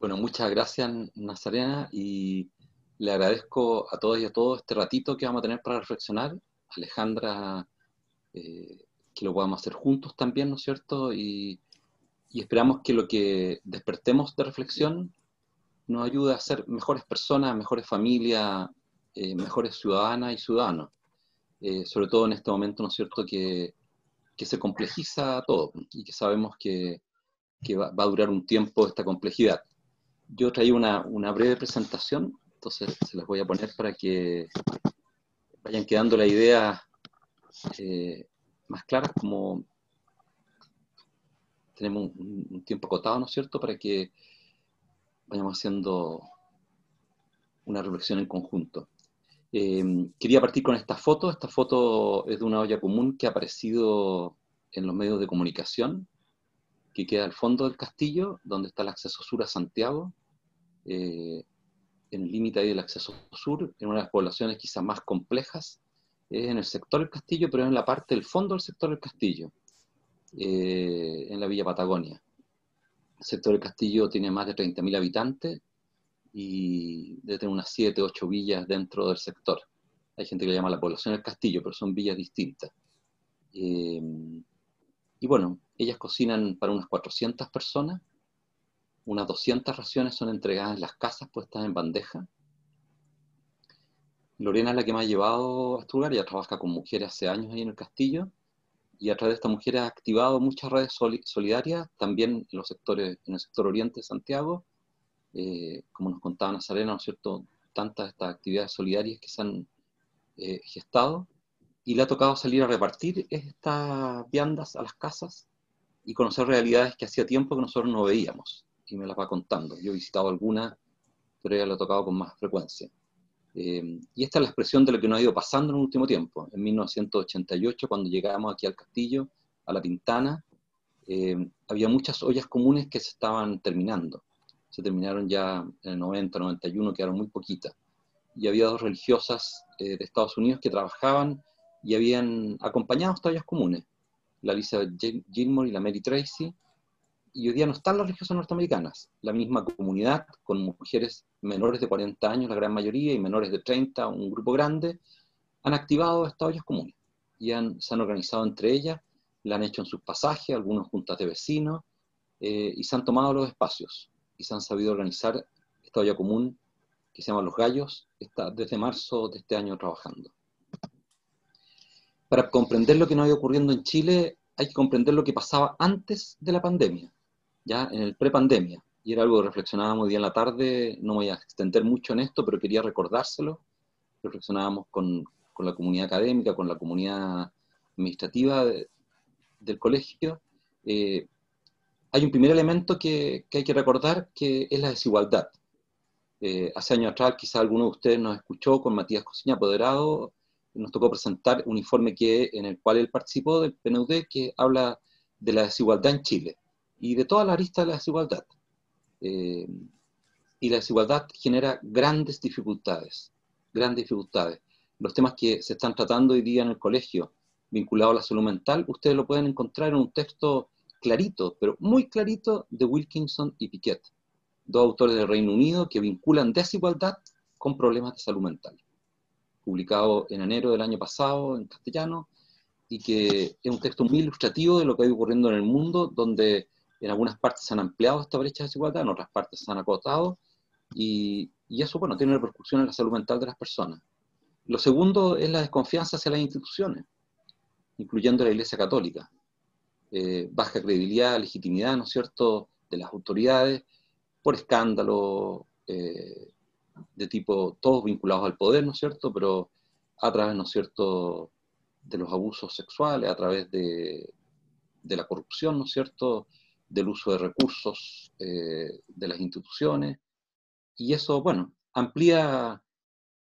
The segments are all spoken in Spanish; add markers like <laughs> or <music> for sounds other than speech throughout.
Bueno, muchas gracias Nazarena y le agradezco a todos y a todos este ratito que vamos a tener para reflexionar. Alejandra, eh, que lo podamos hacer juntos también, ¿no es cierto? Y, esperamos que lo que despertemos de reflexión nos ayude a ser mejores personas, mejores familias, eh, mejores ciudadanas y ciudadanos. Eh, sobre todo en este momento, ¿no es cierto?, que, se complejiza todo y que sabemos que, va, a durar un tiempo esta complejidad. Yo traí una, breve presentación entonces se las voy a poner para que vayan quedando la idea eh, más claras, como tenemos un, tiempo acotado, ¿no es cierto?, para que vayamos haciendo una reflexión en conjunto. Eh, quería partir con esta foto. Esta foto es de una olla común que ha aparecido en los medios de comunicación, que queda al fondo del castillo, donde está el acceso sur a Santiago. Eh, en el límite del acceso sur, en una de las poblaciones quizás más complejas, es en el sector del castillo, pero en la parte del fondo del sector del castillo, eh, en la Villa Patagonia. El sector del castillo tiene más de 30.000 habitantes y debe tener unas 7, 8 villas dentro del sector. Hay gente que le llama la población del castillo, pero son villas distintas. Eh, y bueno, ellas cocinan para unas 400 personas unas 200 raciones son entregadas en las casas puestas en bandeja. Lorena es la que me ha llevado a este lugar, ella trabaja con mujeres hace años ahí en el castillo, y a través de esta mujer ha activado muchas redes solidarias, también en, los sectores, en el sector oriente de Santiago, eh, como nos contaba Nazarena, ¿no es cierto?, tantas estas actividades solidarias que se han eh, gestado, y le ha tocado salir a repartir estas viandas a las casas y conocer realidades que hacía tiempo que nosotros no veíamos y me las va contando. Yo he visitado algunas, pero ella lo ha tocado con más frecuencia. Eh, y esta es la expresión de lo que nos ha ido pasando en el último tiempo. En 1988, cuando llegamos aquí al castillo, a la Pintana, eh, había muchas ollas comunes que se estaban terminando. Se terminaron ya en el 90, 91, quedaron muy poquitas. Y había dos religiosas eh, de Estados Unidos que trabajaban y habían acompañado estas ollas comunes. La Elizabeth Gilmore y la Mary Tracy, y hoy día no están las religiosas norteamericanas. La misma comunidad, con mujeres menores de 40 años, la gran mayoría, y menores de 30, un grupo grande, han activado estas ollas comunes y se han organizado entre ellas, la han hecho en sus pasajes, algunos juntas de vecinos, eh, y se han tomado los espacios y se han sabido organizar esta olla común que se llama Los Gallos, está desde marzo de este año trabajando. Para comprender lo que nos ha ido ocurriendo en Chile, hay que comprender lo que pasaba antes de la pandemia ya en el prepandemia, y era algo que reflexionábamos día en la tarde, no voy a extender mucho en esto, pero quería recordárselo, reflexionábamos con, con la comunidad académica, con la comunidad administrativa del colegio, eh, hay un primer elemento que, que, hay que recordar, que es la desigualdad. Eh, hace años atrás, quizá alguno de ustedes nos escuchó con Matías Cosiña, apoderado, nos tocó presentar un informe que, en el cual él participó del PNUD, que habla de la desigualdad en Chile y de toda la arista de la desigualdad. Eh, y la desigualdad genera grandes dificultades, grandes dificultades. Los temas que se están tratando hoy día en el colegio, vinculados a la salud mental, ustedes lo pueden encontrar en un texto clarito, pero muy clarito, de Wilkinson y Piquet, dos autores del Reino Unido que vinculan desigualdad con problemas de salud mental. Publicado en enero del año pasado en castellano, y que es un texto muy ilustrativo de lo que ha ocurriendo en el mundo, donde en algunas partes se han ampliado esta brecha de desigualdad, en otras partes se han acotado, y, eso, bueno, tiene repercusión en la salud mental de las personas. Lo segundo es la desconfianza hacia las instituciones, incluyendo la Iglesia Católica. Eh, baja credibilidad, legitimidad, ¿no es cierto?, de las autoridades, por escándalo eh, de tipo, todos vinculados al poder, ¿no es cierto?, pero a través, ¿no es cierto?, de los abusos sexuales, a través de, de la corrupción, ¿no es cierto?, del uso de recursos eh, de las instituciones, y eso, bueno, amplía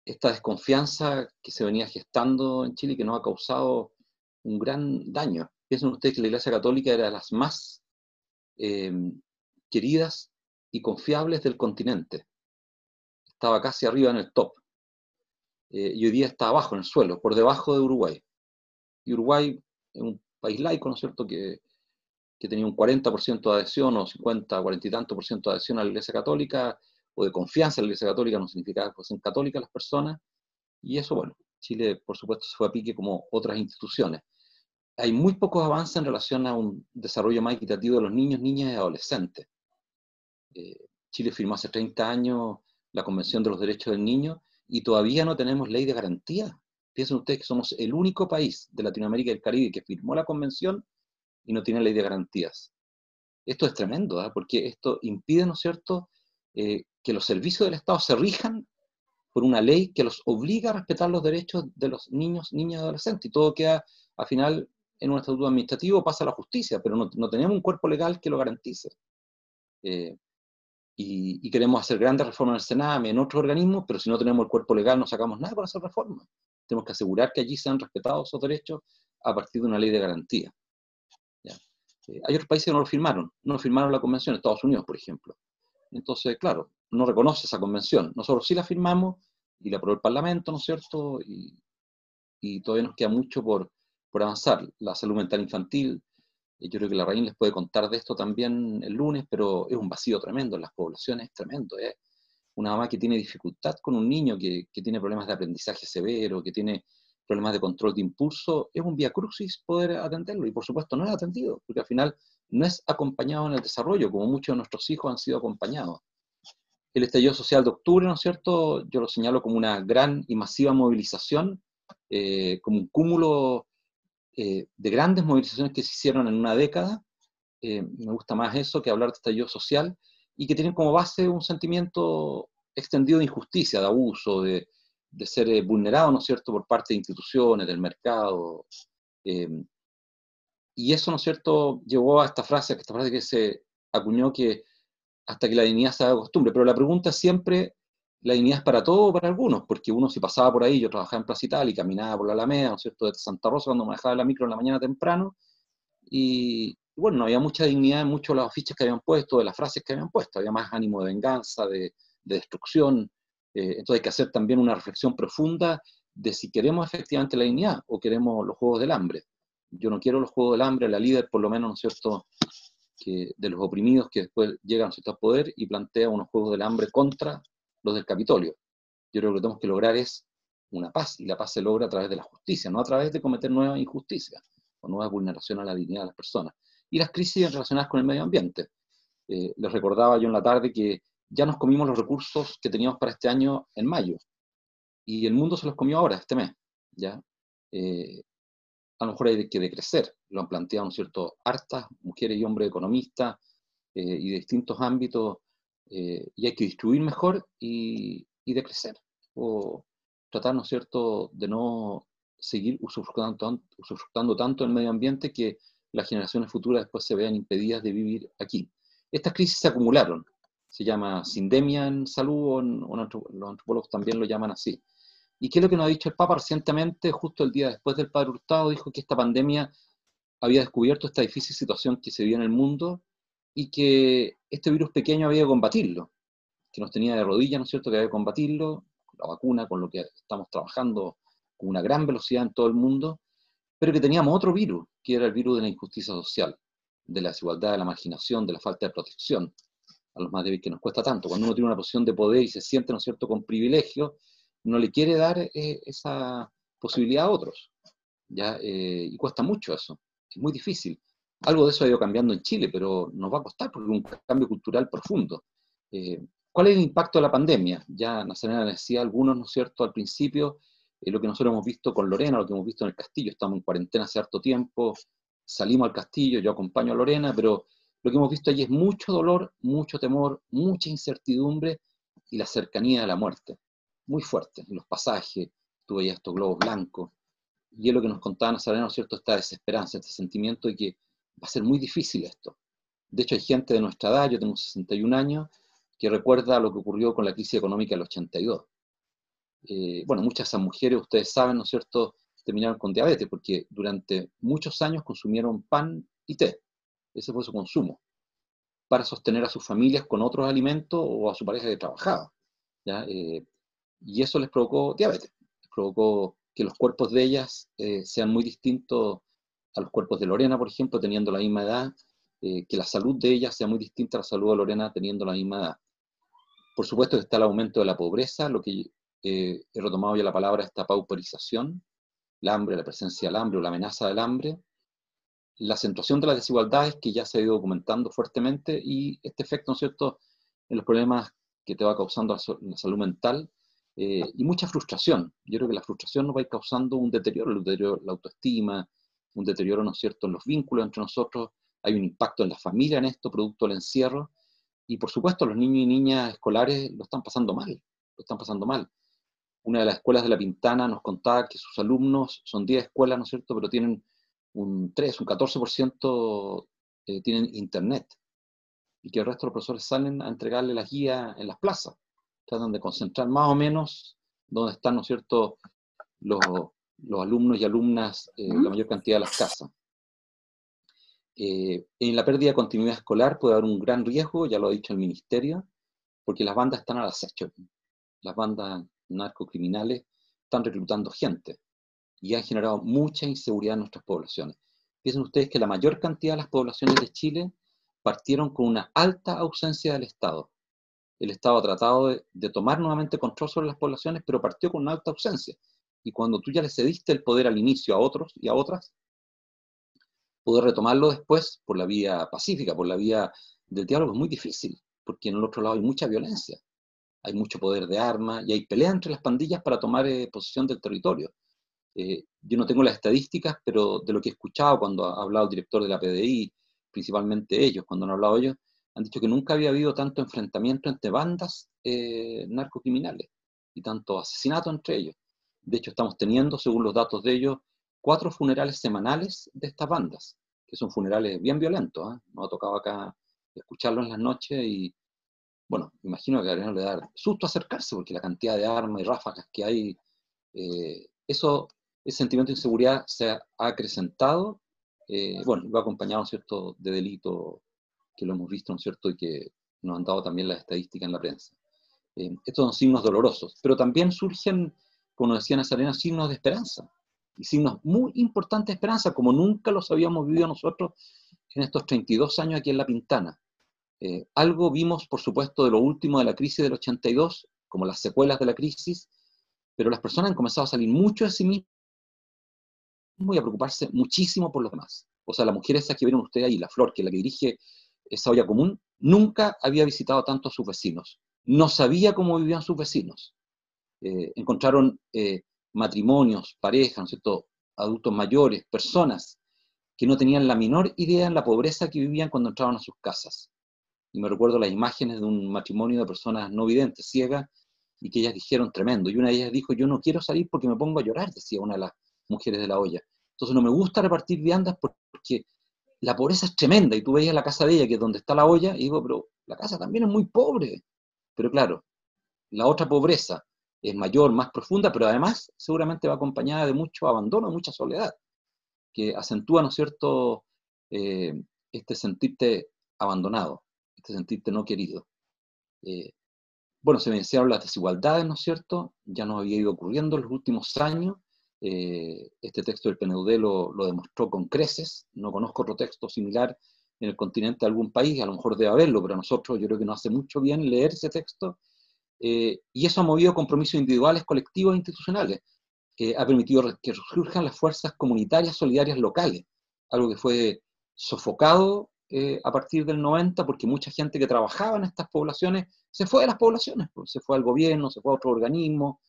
esta desconfianza que se venía gestando en Chile y que nos ha causado un gran daño. Piensen ustedes que la Iglesia Católica era de las más eh, queridas y confiables del continente. Estaba casi arriba en el top. Eh, y hoy día está abajo, en el suelo, por debajo de Uruguay. Y Uruguay es un país laico, ¿no es cierto?, que que tenía un 40% de adhesión o 50, 40 y tanto por ciento de adhesión a la Iglesia Católica o de confianza en la Iglesia Católica, no significaba que fuesen católicas las personas. Y eso, bueno, Chile, por supuesto, se fue a pique como otras instituciones. Hay muy pocos avances en relación a un desarrollo más equitativo de los niños, niñas y adolescentes. Eh, Chile firmó hace 30 años la Convención de los Derechos del Niño y todavía no tenemos ley de garantía. Piensen ustedes que somos el único país de Latinoamérica y el Caribe que firmó la convención y no tiene ley de garantías. Esto es tremendo, ¿ah? porque esto impide, ¿no es cierto?, eh, que los servicios del Estado se rijan por una ley que los obliga a respetar los derechos de los niños, niñas y adolescentes. Y todo queda, al final, en un estatuto administrativo, pasa a la justicia, pero no, no tenemos un cuerpo legal que lo garantice. Eh, y, queremos hacer grandes reformas en el Senado, en otros organismos, pero si no tenemos el cuerpo legal no sacamos nada para hacer reformas. Tenemos que asegurar que allí sean respetados esos derechos a partir de una ley de garantía. Eh, hay otros países que no lo firmaron, no firmaron la convención, Estados Unidos, por ejemplo. Entonces, claro, no reconoce esa convención. Nosotros sí la firmamos y la aprobó el Parlamento, ¿no es cierto? Y, todavía nos queda mucho por, por avanzar. La salud mental infantil, eh, yo creo que la Raín les puede contar de esto también el lunes, pero es un vacío tremendo en las poblaciones, es tremendo. ¿eh? Una mamá que tiene dificultad con un niño que, que, tiene problemas de aprendizaje severo, que tiene problemas de control de impulso, es un vía crucis poder atenderlo. Y por supuesto no es atendido, porque al final no es acompañado en el desarrollo, como muchos de nuestros hijos han sido acompañados. El estallido social de octubre, ¿no es cierto? Yo lo señalo como una gran y masiva movilización, eh, como un cúmulo eh, de grandes movilizaciones que se hicieron en una década. Eh, me gusta más eso que hablar de estallido social, y que tienen como base un sentimiento extendido de injusticia, de abuso, de, de ser vulnerado, ¿no es cierto?, por parte de instituciones, del mercado. y eso, ¿no es cierto?, llevó a esta frase, a esta frase que se acuñó que hasta que la dignidad se haga costumbre. Pero la pregunta siempre, ¿la dignidad es para todos o para algunos? Porque uno si pasaba por ahí, yo trabajaba en Plaza Italia y caminaba por la Alameda, ¿no es cierto?, desde Santa Rosa cuando me dejaba la micro en la mañana temprano, y bueno, no había mucha dignidad en muchos de los afiches que habían puesto, de las frases que habían puesto, había más ánimo de venganza, de, destrucción, eh, entonces hay que hacer también una reflexión profunda de si queremos efectivamente la dignidad o queremos los juegos del hambre. Yo no quiero los juegos del hambre, la líder por lo menos, ¿no es cierto?, que, de los oprimidos que después llegan a poder y plantea unos juegos del hambre contra los del Capitolio. Yo creo que lo que tenemos que lograr es una paz, y la paz se logra a través de la justicia, no a través de cometer nuevas injusticias o nuevas vulneraciones a la dignidad de las personas. Y las crisis relacionadas con el medio ambiente. Eh, les recordaba yo en la tarde que ya nos comimos los recursos que teníamos para este año en mayo, y el mundo se los comió ahora, este mes. ¿ya? Eh, a lo mejor hay que decrecer, lo han planteado, ¿no cierto?, hartas mujeres y hombres economistas eh, y de distintos ámbitos, eh, y hay que distribuir mejor y, y decrecer, o tratar, ¿no cierto?, de no seguir usufructando tanto el medio ambiente que las generaciones futuras después se vean impedidas de vivir aquí. Estas crisis se acumularon, se llama sindemia en salud, o, los antropólogos también lo llaman así. ¿Y qué es lo que nos ha dicho el Papa recientemente, justo el día después del Padre Hurtado? Dijo que esta pandemia había descubierto esta difícil situación que se vive en el mundo y que este virus pequeño había que combatirlo, que nos tenía de rodillas, ¿no es cierto?, que había que combatirlo, la vacuna, con lo que estamos trabajando con una gran velocidad en todo el mundo, pero que teníamos otro virus, que era el virus de la injusticia social, de la desigualdad, de la marginación, de la falta de protección a los más débiles que nos cuesta tanto. Cuando uno tiene una posición de poder y se siente, ¿no es cierto?, con privilegio, no le quiere dar eh, esa posibilidad a otros. ¿ya? Eh, y cuesta mucho eso, es muy difícil. Algo de eso ha ido cambiando en Chile, pero nos va a costar porque es un cambio cultural profundo. Eh, ¿Cuál es el impacto de la pandemia? Ya Nazarena decía algunos, ¿no es cierto?, al principio, lo que nosotros hemos visto con Lorena, lo que hemos visto en el castillo, estamos en cuarentena hace harto tiempo, salimos al castillo, yo acompaño a Lorena, pero lo que hemos visto allí es mucho dolor, mucho temor, mucha incertidumbre y la cercanía de la muerte muy fuerte en los pasajes, tuve ya estos globos blancos, y es lo que nos contaba Nazareno, ¿cierto? Esta desesperanza, este sentimiento de que va a ser muy difícil esto. De hecho, hay gente de nuestra edad, yo tengo 61 años, que recuerda lo que ocurrió con la crisis económica del 82. Eh, bueno, muchas de esas mujeres, ustedes saben, ¿no es cierto?, terminaron con diabetes, porque durante muchos años consumieron pan y té. Ese fue su consumo, para sostener a sus familias con otros alimentos o a su pareja que trabajaba. ¿ya? Eh, y eso les provocó diabetes, provocó que los cuerpos de ellas eh, sean muy distintos a los cuerpos de Lorena, por ejemplo, teniendo la misma edad, eh, que la salud de ella sea muy distinta a la salud de Lorena teniendo la misma edad. Por supuesto está el aumento de la pobreza, lo que he retomado ya la palabra, esta pauperización, el hambre, la presencia del hambre o la amenaza del hambre, la acentuación de las desigualdades que ya se ha ido documentando fuertemente y este efecto, ¿no es cierto?, en los problemas que te va causando la, salud mental eh, y mucha frustración. Yo creo que la frustración nos va a ir causando un deterioro, un deterioro la autoestima, un deterioro, ¿no es cierto?, en los vínculos entre nosotros, hay un impacto en la familia en esto, producto del encierro, y por supuesto los niños y niñas escolares lo están pasando mal, lo están pasando mal. Una de las escuelas de La Pintana nos contaba que sus alumnos, son 10 escuelas, ¿no es cierto?, pero tienen un 3, un 14% eh, tienen internet, y que el resto de los profesores salen a entregarle las guías en las plazas, tratan de concentrar más o menos donde están, ¿no es cierto?, los, los alumnos y alumnas, eh, la mayor cantidad de las casas. Eh, en la pérdida de continuidad escolar puede haber un gran riesgo, ya lo ha dicho el ministerio, porque las bandas están al acecho. Las bandas narcocriminales están reclutando gente y han generado mucha inseguridad en nuestras poblaciones. Piensen ustedes que la mayor cantidad de las poblaciones de Chile partieron con una alta ausencia del Estado. El Estado ha tratado de, tomar nuevamente control sobre las poblaciones, pero partió con una alta ausencia. Y cuando tú ya le cediste el poder al inicio a otros y a otras, poder retomarlo después por la vía pacífica, por la vía del diálogo, es muy difícil, porque en el otro lado hay mucha violencia, hay mucho poder de armas y hay pelea entre las pandillas para tomar eh, posesión del territorio. Eh, yo no tengo las estadísticas, pero de lo que he escuchado cuando ha hablado el director de la PDI, principalmente ellos, cuando han hablado ellos, han dicho que nunca había habido tanto enfrentamiento entre bandas eh, narcocriminales y tanto asesinato entre ellos. De hecho, estamos teniendo, según los datos de ellos, cuatro funerales semanales de estas bandas, que son funerales bien violentos. ¿eh? Nos ha tocado acá escucharlo en las noches y, bueno, imagino que a le da susto acercarse porque la cantidad de armas y ráfagas que hay, eh, eso, ese sentimiento de inseguridad se ha acrecentado, eh, bueno, va acompañado, ¿cierto?, de delito que lo hemos visto, ¿no es cierto?, y que nos han dado también las estadísticas en la prensa. Eh, estos son signos dolorosos, pero también surgen, como decía Nazarena, signos de esperanza y signos muy importantes de esperanza, como nunca los habíamos vivido nosotros en estos 32 años aquí en La Pintana. Eh, algo vimos, por supuesto, de lo último de la crisis del 82, como las secuelas de la crisis, pero las personas han comenzado a salir mucho de sí mismas y a preocuparse muchísimo por los demás. O sea, la mujer esa que vieron ustedes ahí, la Flor, que es la que dirige esa olla común, nunca había visitado tanto a sus vecinos. No sabía cómo vivían sus vecinos. Eh, encontraron eh, matrimonios, parejas, ¿no es cierto? adultos mayores, personas que no tenían la menor idea en la pobreza que vivían cuando entraban a sus casas. Y me recuerdo las imágenes de un matrimonio de personas no videntes, ciegas, y que ellas dijeron tremendo. Y una de ellas dijo, yo no quiero salir porque me pongo a llorar, decía una de las mujeres de la olla. Entonces no me gusta repartir viandas porque la pobreza es tremenda. Y tú veías la casa de ella, que es donde está la olla, y digo, pero la casa también es muy pobre. Pero claro, la otra pobreza, es mayor, más profunda, pero además seguramente va acompañada de mucho abandono, mucha soledad, que acentúa, ¿no es cierto?, eh, este sentirte abandonado, este sentirte no querido. Eh, bueno, se mencionaron las desigualdades, ¿no es cierto? Ya nos había ido ocurriendo en los últimos años. Eh, este texto del PNUD lo, lo, demostró con creces. No conozco otro texto similar en el continente de algún país, a lo mejor debe haberlo, pero a nosotros yo creo que nos hace mucho bien leer ese texto eh, y eso ha movido compromisos individuales, colectivos e institucionales, que ha permitido que surjan las fuerzas comunitarias solidarias locales, algo que fue sofocado eh, a partir del 90 porque mucha gente que trabajaba en estas poblaciones se fue de las poblaciones, pues, se fue al gobierno, se fue a otro organismo,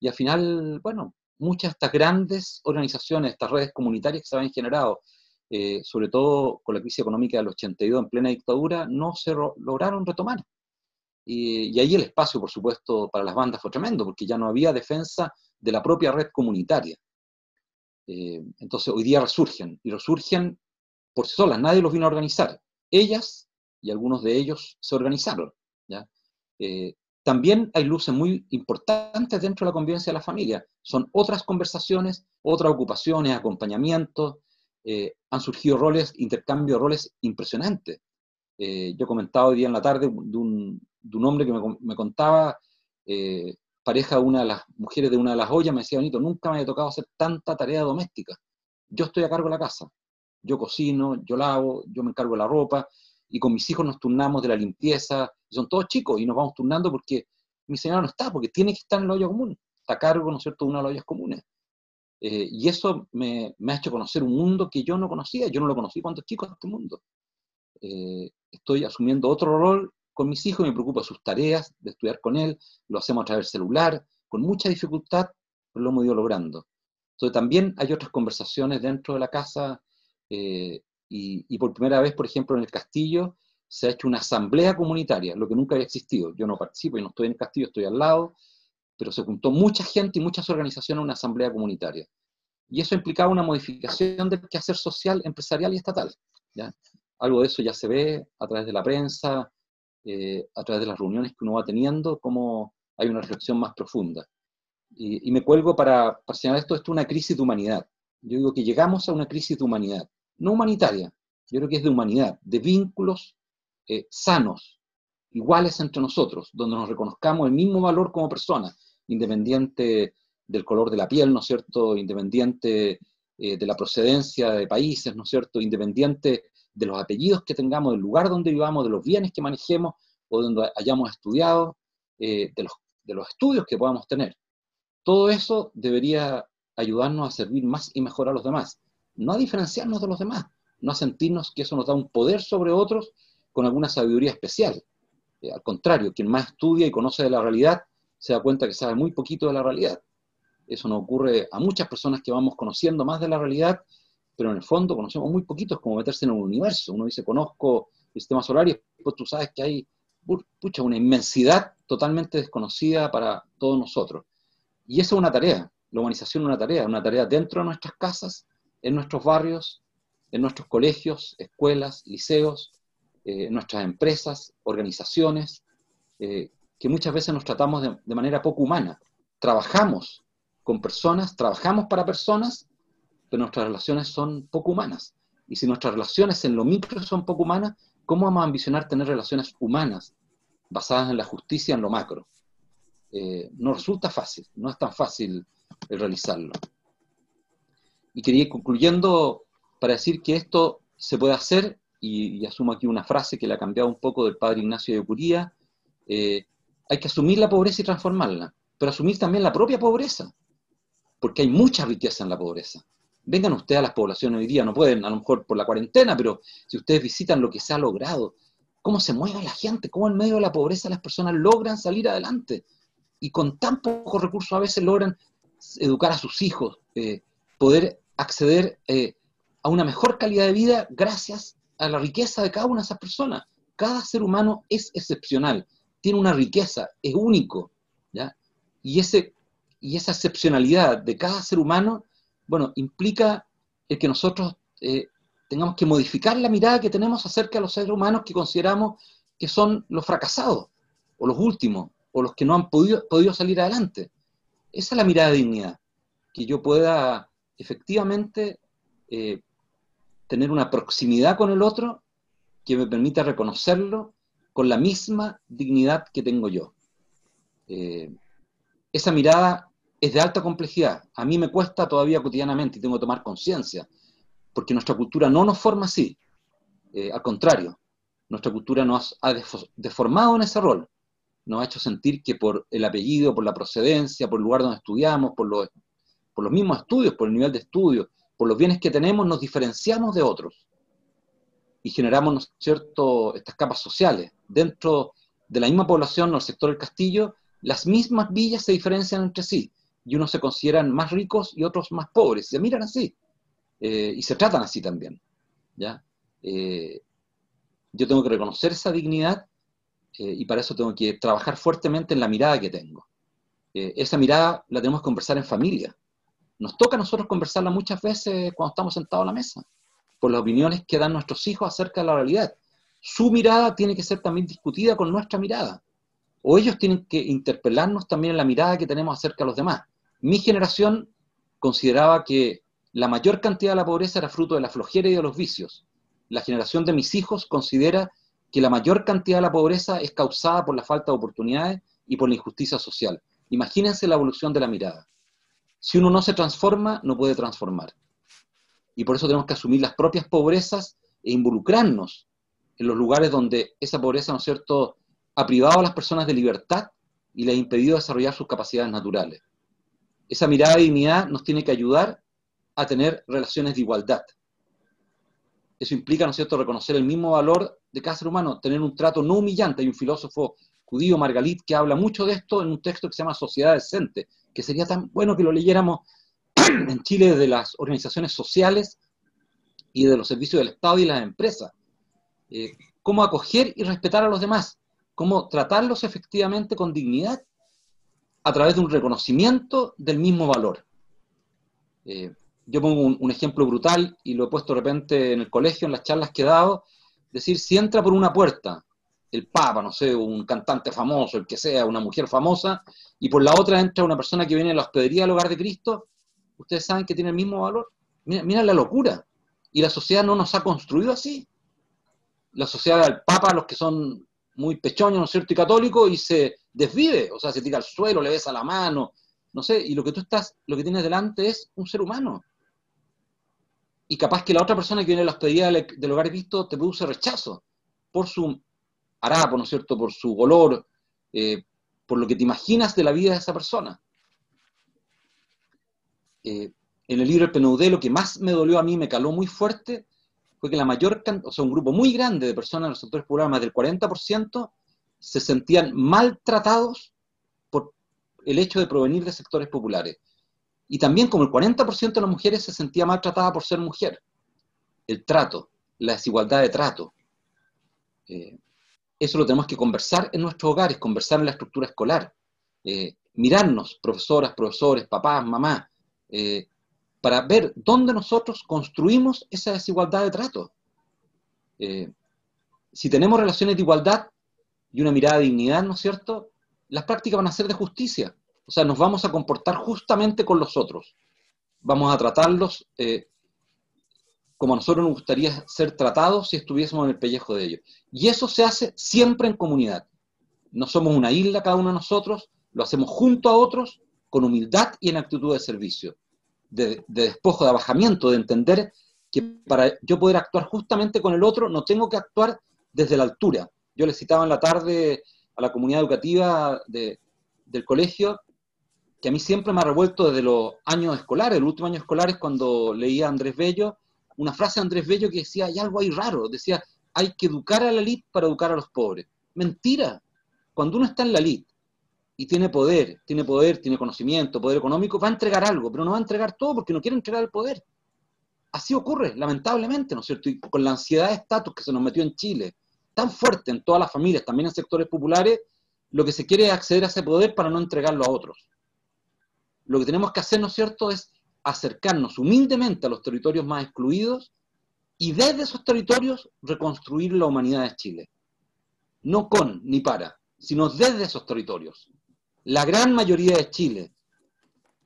y al final, bueno, muchas de estas grandes organizaciones, estas redes comunitarias que se habían generado, eh, sobre todo con la crisis económica del 82 en plena dictadura, no se lograron retomar. Y, ahí el espacio, por supuesto, para las bandas fue tremendo, porque ya no había defensa de la propia red comunitaria. Eh, entonces hoy día resurgen, y resurgen por sí solas, nadie los vino a organizar. Ellas y algunos de ellos se organizaron. ¿ya? Eh, también hay luces muy importantes dentro de la convivencia de la familia. Son otras conversaciones, otras ocupaciones, acompañamientos. Eh, han surgido roles, intercambio de roles impresionantes. yo comentaba hoy día en la tarde de un, de un hombre que me, contaba, eh, pareja de una de las mujeres de una de las ollas, me decía, bonito, nunca me había tocado hacer tanta tarea doméstica. Yo estoy a cargo de la casa. Yo cocino, yo lavo, yo me encargo de la ropa, y con mis hijos nos turnamos de la limpieza, son todos chicos, y nos vamos turnando porque mi señora no está, porque tiene que estar en la olla común, está a cargo, ¿no es cierto?, de una de las ollas comunes. Eh, y eso me, me, ha hecho conocer un mundo que yo no conocía, yo no lo conocí cuando chico, este mundo. Eh, estoy asumiendo otro rol con mis hijos, me preocupa sus tareas, de estudiar con él, lo hacemos a través del celular, con mucha dificultad, pero lo hemos ido logrando. Entonces también hay otras conversaciones dentro de la casa eh, y, por primera vez, por ejemplo, en el castillo se ha hecho una asamblea comunitaria, lo que nunca había existido. Yo no participo, y no estoy en el castillo, estoy al lado, pero se juntó mucha gente y muchas organizaciones en una asamblea comunitaria. Y eso implicaba una modificación del quehacer social, empresarial y estatal. ¿ya? Algo de eso ya se ve a través de la prensa, eh, a través de las reuniones que uno va teniendo, como hay una reflexión más profunda. Y, me cuelgo para, para señalar esto, esto es una crisis de humanidad. Yo digo que llegamos a una crisis de humanidad, no humanitaria, yo creo que es de humanidad, de vínculos eh, sanos, iguales entre nosotros, donde nos reconozcamos el mismo valor como personas, independiente del color de la piel, ¿no es cierto?, independiente eh, de la procedencia de países, ¿no es cierto?, independiente de los apellidos que tengamos, del lugar donde vivamos, de los bienes que manejemos o donde hayamos estudiado, eh, de, los, de los estudios que podamos tener. Todo eso debería ayudarnos a servir más y mejor a los demás, no a diferenciarnos de los demás, no a sentirnos que eso nos da un poder sobre otros con alguna sabiduría especial. Eh, al contrario, quien más estudia y conoce de la realidad se da cuenta que sabe muy poquito de la realidad. Eso nos ocurre a muchas personas que vamos conociendo más de la realidad, pero en el fondo conocemos muy poquito, es como meterse en un universo. Uno dice, conozco el sistema solar y después tú sabes que hay pucha, una inmensidad totalmente desconocida para todos nosotros. Y esa es una tarea, la humanización es una tarea, una tarea dentro de nuestras casas, en nuestros barrios, en nuestros colegios, escuelas, liceos, eh, nuestras empresas, organizaciones, eh, que muchas veces nos tratamos de, manera poco humana. Trabajamos con personas, trabajamos para personas, pero nuestras relaciones son poco humanas. Y si nuestras relaciones en lo micro son poco humanas, ¿cómo vamos a ambicionar tener relaciones humanas basadas en la justicia en lo macro? Eh, no resulta fácil, no es tan fácil realizarlo. Y quería ir concluyendo para decir que esto se puede hacer, y, asumo aquí una frase que le ha cambiado un poco del padre Ignacio de Curía, eh, hay que asumir la pobreza y transformarla, pero asumir también la propia pobreza, porque hay mucha riqueza en la pobreza. Vengan ustedes a las poblaciones hoy día, no pueden, a lo mejor por la cuarentena, pero si ustedes visitan lo que se ha logrado, cómo se mueve la gente, cómo en medio de la pobreza las personas logran salir adelante y con tan pocos recursos a veces logran educar a sus hijos, eh, poder acceder eh, a una mejor calidad de vida gracias a la riqueza de cada una de esas personas. Cada ser humano es excepcional tiene una riqueza, es único, ¿ya? Y, ese, y esa excepcionalidad de cada ser humano, bueno, implica el que nosotros eh, tengamos que modificar la mirada que tenemos acerca de los seres humanos que consideramos que son los fracasados, o los últimos, o los que no han podido, podido salir adelante. Esa es la mirada de dignidad, que yo pueda efectivamente eh, tener una proximidad con el otro que me permita reconocerlo con la misma dignidad que tengo yo. Eh, esa mirada es de alta complejidad. A mí me cuesta todavía cotidianamente y tengo que tomar conciencia, porque nuestra cultura no nos forma así. Eh, al contrario, nuestra cultura nos ha deformado en ese rol. Nos ha hecho sentir que por el apellido, por la procedencia, por el lugar donde estudiamos, por los, por los mismos estudios, por el nivel de estudio, por los bienes que tenemos, nos diferenciamos de otros y generamos, ¿no estas capas sociales. Dentro de la misma población o el sector del castillo, las mismas villas se diferencian entre sí, y unos se consideran más ricos y otros más pobres, se miran así, eh, y se tratan así también. ¿ya? Eh, yo tengo que reconocer esa dignidad eh, y para eso tengo que trabajar fuertemente en la mirada que tengo. esa mirada la tenemos que conversar en familia. Nos toca a nosotros conversarla muchas veces cuando estamos sentados a la mesa por las opiniones que dan nuestros hijos acerca de la realidad. Su mirada tiene que ser también discutida con nuestra mirada. O ellos tienen que interpelarnos también en la mirada que tenemos acerca de los demás. Mi generación consideraba que la mayor cantidad de la pobreza era fruto de la flojera y de los vicios. La generación de mis hijos considera que la mayor cantidad de la pobreza es causada por la falta de oportunidades y por la injusticia social. Imagínense la evolución de la mirada. Si uno no se transforma, no puede transformar. y por eso tenemos que asumir las propias pobrezas e involucrarnos en los lugares donde esa pobreza, ¿no es cierto?, ha privado a las personas de libertad y les ha impedido desarrollar sus capacidades naturales. Esa mirada de dignidad nos tiene que ayudar a tener relaciones de igualdad. Eso implica, ¿no es cierto?, reconocer el mismo valor de cada ser humano, tener un trato no humillante. Hay un filósofo judío, Margalit, que habla mucho de esto en un texto que se llama Sociedad Decente, que sería tan bueno que lo leyéramos <clears throat> en Chile de las organizaciones sociales y de los servicios del Estado y las empresas. Eh, cómo acoger y respetar a los demás, cómo tratarlos efectivamente con dignidad a través de un reconocimiento del mismo valor. Eh, yo pongo un, ejemplo brutal y lo he puesto de repente en el colegio, en las charlas que he dado, decir, si entra por una puerta el papa, no sé, un cantante famoso, el que sea, una mujer famosa, y por la otra entra una persona que viene de la hospedería del hogar de Cristo, ustedes saben que tiene el mismo valor. Mira, la locura. Y la sociedad no nos ha construido así. La sociedad del papa, los que son muy pechoños, ¿no es cierto?, y católicos, y se desvive, o sea, se tira al suelo, le besa la mano, no sé, y lo que tú estás, lo que tienes delante es un ser humano. Y capaz que la otra persona que viene de la hospedería del hogar de Cristo te produce rechazo por su harapo, ¿no es cierto?, por su olor, eh, por lo que te imaginas de la vida de esa persona. Eh, en el libro El PNUD lo que más me dolió a mí, me caló muy fuerte, fue que la mayor, o sea, un grupo muy grande de personas en los sectores populares, más del 40%, se sentían maltratados por el hecho de provenir de sectores populares. Y también como el 40% de las mujeres se sentía maltratada por ser mujer. El trato, la desigualdad de trato. Eh, eso lo tenemos que conversar en nuestros hogares, conversar en la estructura escolar, eh, mirarnos, profesoras, profesores, papás, mamás, eh, para ver dónde nosotros construimos esa desigualdad de trato. Eh, si tenemos relaciones de igualdad y una mirada de dignidad, ¿no es cierto? Las prácticas van a ser de justicia. O sea, nos vamos a comportar justamente con los otros. Vamos a tratarlos como a nosotros nos gustaría ser tratados si estuviésemos en el pellejo de ellos. Y eso se hace siempre en comunidad. No somos una isla cada uno de nosotros, lo hacemos junto a otros, con humildad y en actitud de servicio, de, despojo, de abajamiento, de entender que para yo poder actuar justamente con el otro no tengo que actuar desde la altura. Yo le citaba en la tarde a la comunidad educativa del colegio que a mí siempre me ha revuelto desde los años escolares, el último año escolar es cuando leía a Andrés Bello, una frase de Andrés Bello que decía, hay algo ahí raro, decía, hay que educar a la elite para educar a los pobres. Mentira. Cuando uno está en la elite y tiene poder, tiene poder, tiene conocimiento, poder económico, va a entregar algo, pero no va a entregar todo porque no quiere entregar el poder. Así ocurre, lamentablemente, ¿no es cierto? Y con la ansiedad de estatus que se nos metió en Chile, tan fuerte en todas las familias, también en sectores populares, lo que se quiere es acceder a ese poder para no entregarlo a otros. Lo que tenemos que hacer, ¿no es cierto?, es acercarnos humildemente a los territorios más excluidos y desde esos territorios reconstruir la humanidad de Chile. No con ni para, sino desde esos territorios. La gran mayoría de Chile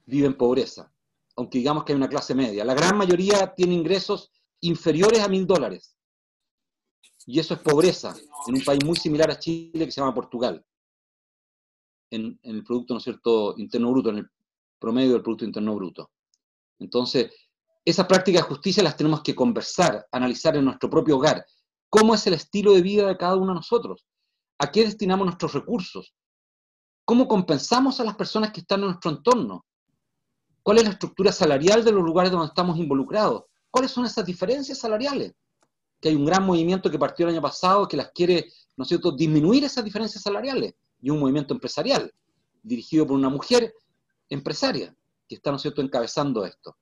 vive en pobreza, aunque digamos que hay una clase media. La gran mayoría tiene ingresos inferiores a mil dólares. Y eso es pobreza en un país muy similar a Chile que se llama Portugal. En, el Producto ¿no cierto? Interno Bruto, en el promedio del Producto Interno Bruto. Entonces, esas prácticas de justicia las tenemos que conversar, analizar en nuestro propio hogar. ¿Cómo es el estilo de vida de cada uno de nosotros? ¿A qué destinamos nuestros recursos? ¿Cómo compensamos a las personas que están en nuestro entorno? ¿Cuál es la estructura salarial de los lugares donde estamos involucrados? ¿Cuáles son esas diferencias salariales? Que hay un gran movimiento que partió el año pasado que las quiere, ¿no es cierto?, disminuir esas diferencias salariales. Y un movimiento empresarial, dirigido por una mujer empresaria que está, ¿no cierto?, encabezando esto.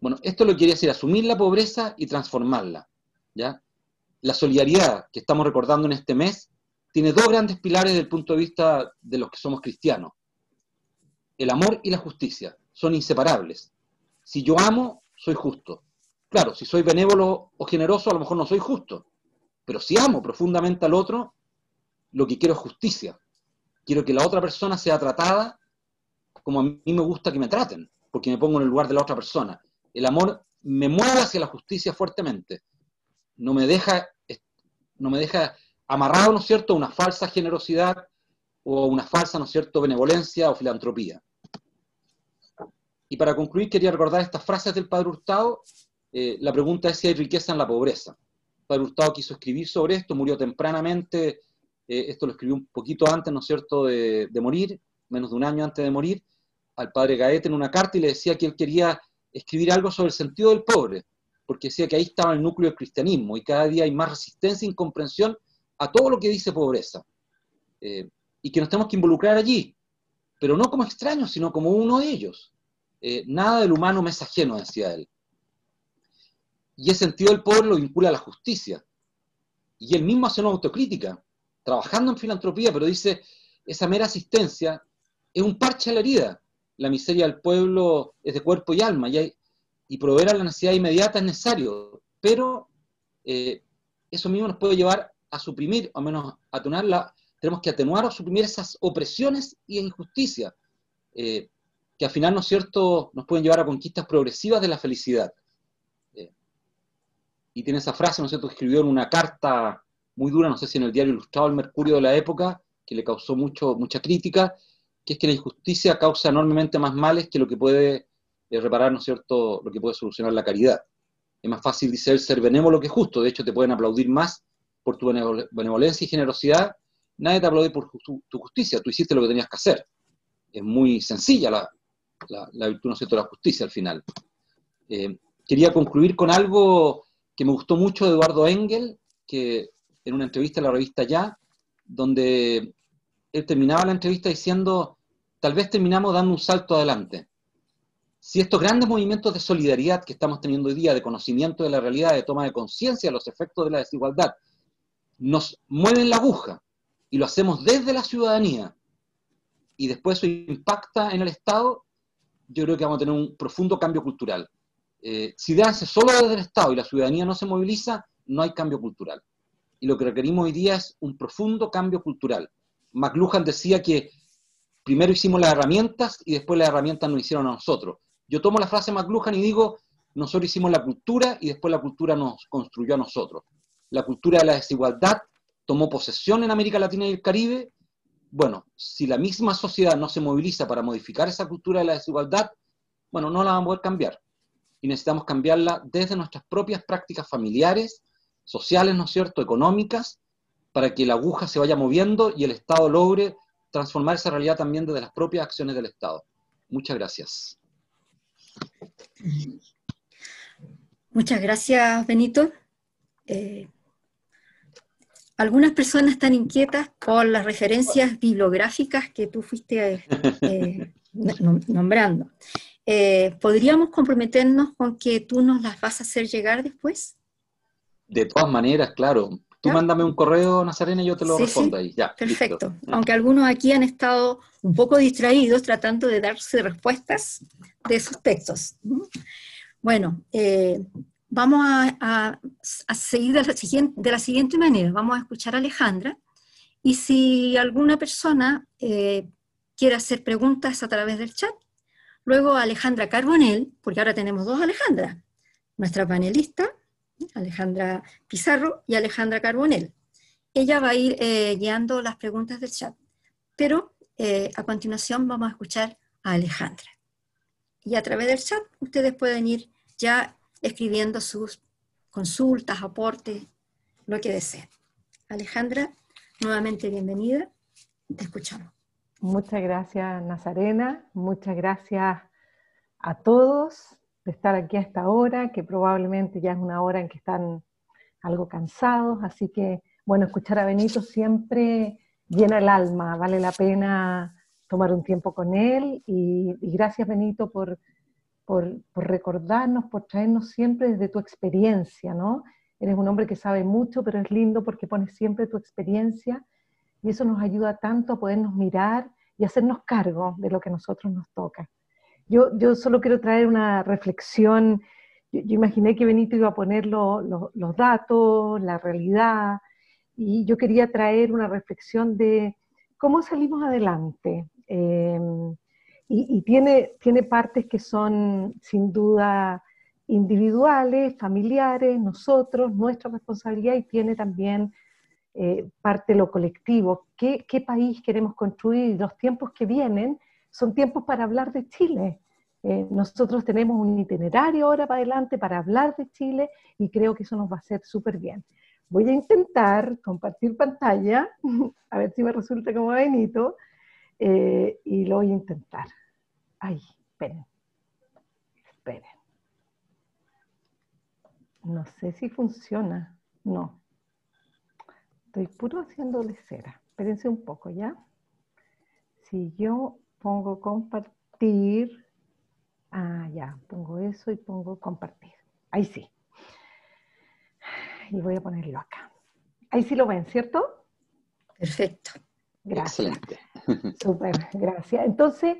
Bueno, esto lo que quiere decir asumir la pobreza y transformarla. ¿ya? La solidaridad que estamos recordando en este mes tiene dos grandes pilares desde el punto de vista de los que somos cristianos. El amor y la justicia son inseparables. Si yo amo, soy justo. Claro, si soy benévolo o generoso, a lo mejor no soy justo. Pero si amo profundamente al otro, lo que quiero es justicia. Quiero que la otra persona sea tratada como a mí me gusta que me traten, porque me pongo en el lugar de la otra persona. El amor me mueve hacia la justicia fuertemente. No me deja, no me deja amarrado, ¿no es cierto?, a una falsa generosidad o una falsa, ¿no es cierto?, benevolencia o filantropía. Y para concluir, quería recordar estas frases del Padre Hurtado. Eh, la pregunta es si hay riqueza en la pobreza. El Padre Hurtado quiso escribir sobre esto, murió tempranamente, eh, esto lo escribió un poquito antes, ¿no es cierto?, de, de, morir, menos de un año antes de morir, al Padre Gaete en una carta y le decía que él quería escribir algo sobre el sentido del pobre, porque decía que ahí estaba el núcleo del cristianismo y cada día hay más resistencia e incomprensión a todo lo que dice pobreza. Eh, y que nos tenemos que involucrar allí, pero no como extraños, sino como uno de ellos. Eh, nada del humano me es ajeno, decía él. Y ese sentido del pobre lo vincula a la justicia. Y él mismo hace una autocrítica, trabajando en filantropía, pero dice, esa mera asistencia es un parche a la herida la miseria del pueblo es de cuerpo y alma, y, proveer a la necesidad inmediata es necesario, pero eh, eso mismo nos puede llevar a suprimir, o menos atenuarla, tenemos que atenuar o suprimir esas opresiones y injusticias, eh, que al final, ¿no es cierto?, nos pueden llevar a conquistas progresivas de la felicidad. Eh, y tiene esa frase, ¿no es cierto?, escribió en una carta muy dura, no sé si en el diario Ilustrado El Mercurio de la época, que le causó mucho, mucha crítica, que es que la injusticia causa enormemente más males que lo que puede eh, reparar, ¿no es cierto?, lo que puede solucionar la caridad. Es más fácil, dice él, ser benévolo que justo. De hecho, te pueden aplaudir más por tu benevolencia y generosidad. Nadie te aplaude por tu, justicia. Tú hiciste lo que tenías que hacer. Es muy sencilla la, virtud, ¿no es cierto?, la justicia al final. Eh, quería concluir con algo que me gustó mucho de Eduardo Engel, que en una entrevista en la revista Ya, donde él terminaba la entrevista diciendo, tal vez terminamos dando un salto adelante. Si estos grandes movimientos de solidaridad que estamos teniendo hoy día, de conocimiento de la realidad, de toma de conciencia de los efectos de la desigualdad, nos mueven la aguja y lo hacemos desde la ciudadanía y después eso impacta en el Estado, yo creo que vamos a tener un profundo cambio cultural. Eh, si se solo desde el Estado y la ciudadanía no se moviliza, no hay cambio cultural. Y lo que requerimos hoy día es un profundo cambio cultural. McLuhan decía que primero hicimos las herramientas y después las herramientas nos hicieron a nosotros. Yo tomo la frase McLuhan y digo, nosotros hicimos la cultura y después la cultura nos construyó a nosotros. La cultura de la desigualdad tomó posesión en América Latina y el Caribe. Bueno, si la misma sociedad no se moviliza para modificar esa cultura de la desigualdad, bueno, no la vamos a poder cambiar. Y necesitamos cambiarla desde nuestras propias prácticas familiares, sociales, ¿no es cierto?, económicas, para que la aguja se vaya moviendo y el Estado logre transformar esa realidad también desde las propias acciones del Estado. Muchas gracias. Muchas gracias, Benito. Eh, algunas personas están inquietas por las referencias bibliográficas que tú fuiste eh, <laughs> nombrando. Eh, ¿Podríamos comprometernos con que tú nos las vas a hacer llegar después? De todas maneras, claro. Tú mándame un correo, Nazarena, y yo te lo respondo ahí. Ya, perfecto. Aunque algunos aquí han estado un poco distraídos tratando de darse respuestas de esos textos. Bueno, eh, vamos a, seguir de la, siguiente, de la, siguiente, manera. Vamos a escuchar a Alejandra y si alguna persona eh, quiere hacer preguntas a través del chat, luego Alejandra Carbonell, porque ahora tenemos dos Alejandras, nuestra panelista, Alejandra Pizarro y Alejandra Carbonell. Ella va a ir eh, guiando las preguntas del chat, pero eh, a continuación vamos a escuchar a Alejandra. Y a través del chat ustedes pueden ir ya escribiendo sus consultas, aportes, lo que deseen. Alejandra, nuevamente bienvenida, te escuchamos. Muchas gracias Nazarena, muchas gracias a todos de estar aquí a esta hora, que probablemente ya es una hora en que están algo cansados, así que, bueno, escuchar a Benito siempre llena el alma, vale la pena tomar un tiempo con él y, gracias Benito por, por, recordarnos, por traernos siempre desde tu experiencia, ¿no? Eres un hombre que sabe mucho, pero es lindo porque pones siempre tu experiencia y eso nos ayuda tanto a podernos mirar y hacernos cargo de lo que a nosotros nos toca. Yo, solo quiero traer una reflexión. Yo, imaginé que Benito iba a poner los datos, la realidad, y yo quería traer una reflexión de cómo salimos adelante. Em, y, tiene, partes que son sin duda individuales, familiares, nosotros, nuestra responsabilidad, y tiene también eh, parte lo colectivo. ¿Qué, ¿Qué país queremos construir? Los tiempos que vienen son tiempos para hablar de Chile. Eh, nosotros tenemos un itinerario ahora para adelante para hablar de Chile y creo que eso nos va a hacer súper bien. Voy a intentar compartir pantalla, <laughs> a ver si me resulta como Benito, eh, y lo voy a intentar. Ay, esperen, esperen. No sé si funciona, no. Estoy puro haciéndole cera. Espérense un poco, ¿ya? Si yo pongo compartir, ah, ya, pongo eso y pongo compartir. Ahí sí. Y voy a ponerlo acá. Ahí sí lo ven, ¿cierto? Perfecto. Gracias. Excelente. <laughs> Súper, gracias. Entonces,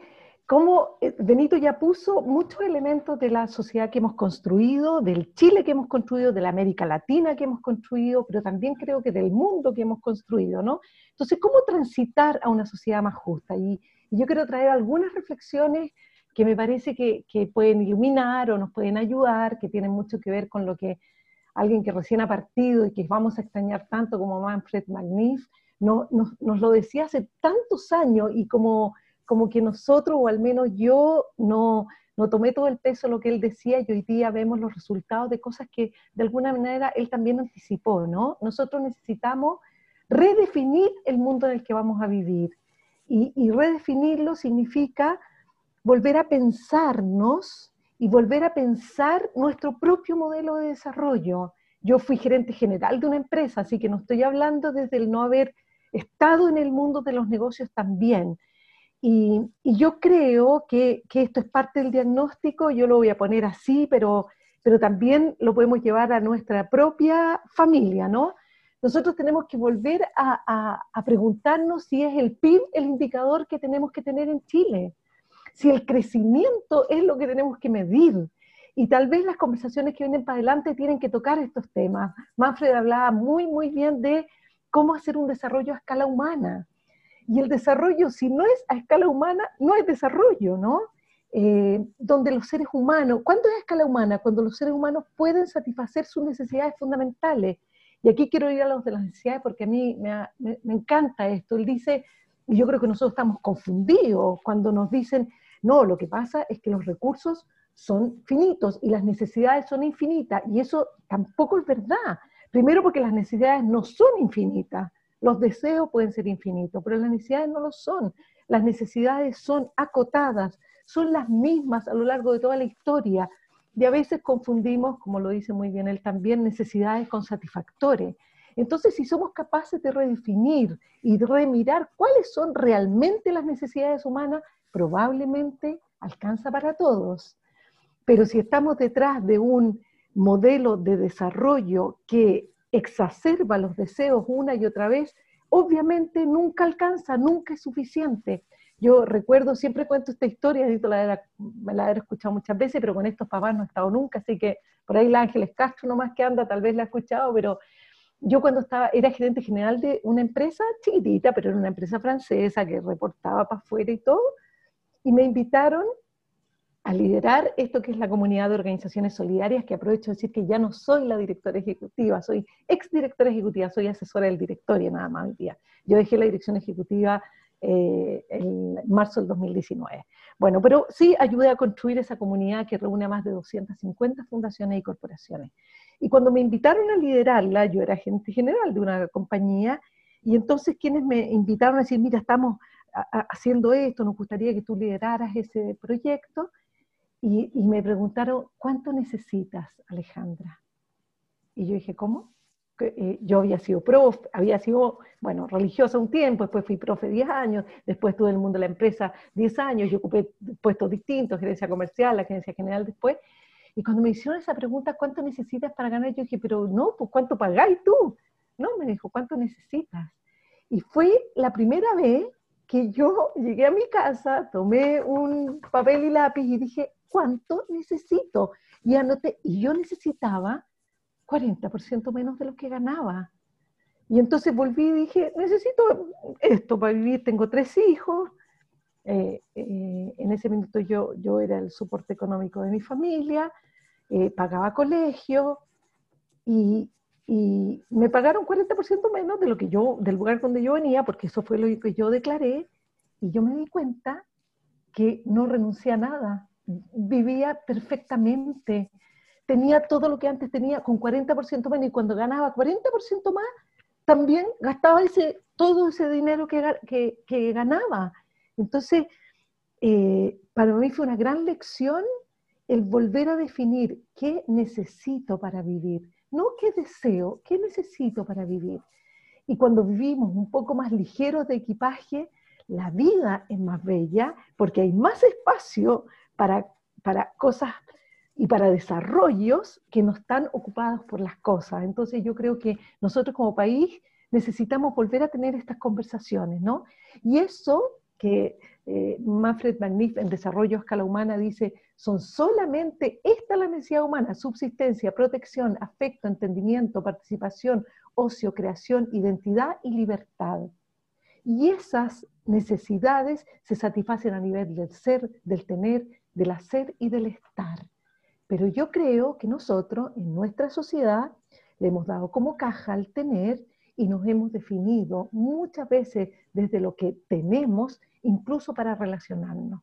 como eh, Benito ya puso muchos elementos de la sociedad que hemos construido, del Chile que hemos construido, de la América Latina que hemos construido, pero también creo que del mundo que hemos construido, ¿no? Entonces, ¿cómo transitar a una sociedad más justa? Y, yo quiero traer algunas reflexiones que me parece que, pueden iluminar o nos pueden ayudar, que tienen mucho que ver con lo que alguien que recién ha partido y que vamos a extrañar tanto como Manfred Magnif, no, nos, nos lo decía hace tantos años y como como que nosotros, o al menos yo, no, no tomé todo el peso de lo que él decía y hoy día vemos los resultados de cosas que de alguna manera él también anticipó, ¿no? Nosotros necesitamos redefinir el mundo en el que vamos a vivir. Y, y redefinirlo significa volver a pensarnos y volver a pensar nuestro propio modelo de desarrollo. Yo fui gerente general de una empresa, así que no estoy hablando desde el no haber estado en el mundo de los negocios también, y, yo creo que, esto es parte del diagnóstico, yo lo voy a poner así, pero, pero también lo podemos llevar a nuestra propia familia, ¿no? Nosotros tenemos que volver a, a preguntarnos si es el PIB el indicador que tenemos que tener en Chile, si el crecimiento es lo que tenemos que medir. Y tal vez las conversaciones que vienen para adelante tienen que tocar estos temas. Manfred hablaba muy, muy bien de cómo hacer un desarrollo a escala humana y el desarrollo, si no es a escala humana, no es desarrollo, ¿no? Eh, donde los seres humanos, ¿cuánto es a escala humana? Cuando los seres humanos pueden satisfacer sus necesidades fundamentales. Y aquí quiero ir a los de las necesidades porque a mí me, encanta esto. Él dice, y yo creo que nosotros estamos confundidos cuando nos dicen, no, lo que pasa es que los recursos son finitos y las necesidades son infinitas. Y eso tampoco es verdad. Primero porque las necesidades no son infinitas. Los deseos pueden ser infinitos, pero las necesidades no lo son. Las necesidades son acotadas, son las mismas a lo largo de toda la historia. Y a veces confundimos, como lo dice muy bien él también, necesidades con satisfactores. Entonces, si somos capaces de redefinir y remirar cuáles son realmente las necesidades humanas, probablemente alcanza para todos. Pero si estamos detrás de un modelo de desarrollo que exacerba los deseos una y otra vez, obviamente nunca alcanza, nunca es suficiente. Yo recuerdo, siempre cuento esta historia, me la he escuchado muchas veces, pero con estos papás no he estado nunca, así que por ahí la Ángeles Castro nomás que anda, tal vez la he escuchado, pero yo cuando estaba, era gerente general de una empresa chiquitita, pero era una empresa francesa que reportaba para afuera y todo, y me invitaron a liderar esto que es la comunidad de organizaciones solidarias, que aprovecho de decir que ya no soy la directora ejecutiva, soy ex directora ejecutiva, soy asesora del directorio nada más hoy día. Yo dejé la dirección ejecutiva eh, en marzo del 2019. Bueno, pero sí ayudé a construir esa comunidad que reúne a más de 250 fundaciones y corporaciones. Y cuando me invitaron a liderarla, yo era agente general de una compañía, y entonces quienes me invitaron a decir, mira, estamos haciendo esto, nos gustaría que tú lideraras ese proyecto, y, me preguntaron, ¿cuánto necesitas, Alejandra? Y yo dije, ¿cómo? Eh, yo había sido profe, había sido, bueno, religiosa un tiempo, después fui profe 10 años, después tuve el mundo de la empresa 10 años, yo ocupé puestos distintos, gerencia comercial, la gerencia general después, y cuando me hicieron esa pregunta, ¿cuánto necesitas para ganar? Yo dije, pero no, pues ¿cuánto pagáis tú? No, me dijo, ¿cuánto necesitas? Y fue la primera vez que yo llegué a mi casa, tomé un papel y lápiz y dije, ¿cuánto necesito? Y anoté, y yo necesitaba 40% menos de lo que ganaba. Y entonces volví y dije, necesito esto para vivir, tengo tres hijos. Eh, eh, en ese minuto yo, yo era el soporte económico de mi familia, eh, pagaba colegio y, y me pagaron 40% menos de lo que yo, del lugar donde yo venía, porque eso fue lo que yo declaré, y yo me di cuenta que no renuncié a nada, vivía perfectamente, tenía todo lo que antes tenía con 40% menos y cuando ganaba 40% más, también gastaba ese, todo ese dinero que, que, ganaba. Entonces, eh, para mí fue una gran lección el volver a definir qué necesito para vivir, no qué deseo, qué necesito para vivir. Y cuando vivimos un poco más ligeros de equipaje, la vida es más bella porque hay más espacio para, para cosas y para desarrollos que no están ocupados por las cosas. Entonces yo creo que nosotros como país necesitamos volver a tener estas conversaciones, ¿no? Y eso que eh, Manfred Magnif en Desarrollo a Escala Humana dice, son solamente esta la necesidad humana, subsistencia, protección, afecto, entendimiento, participación, ocio, creación, identidad y libertad. Y esas necesidades se satisfacen a nivel del ser, del tener, del hacer y del estar. Pero yo creo que nosotros en nuestra sociedad le hemos dado como caja al tener y nos hemos definido muchas veces desde lo que tenemos incluso para relacionarnos.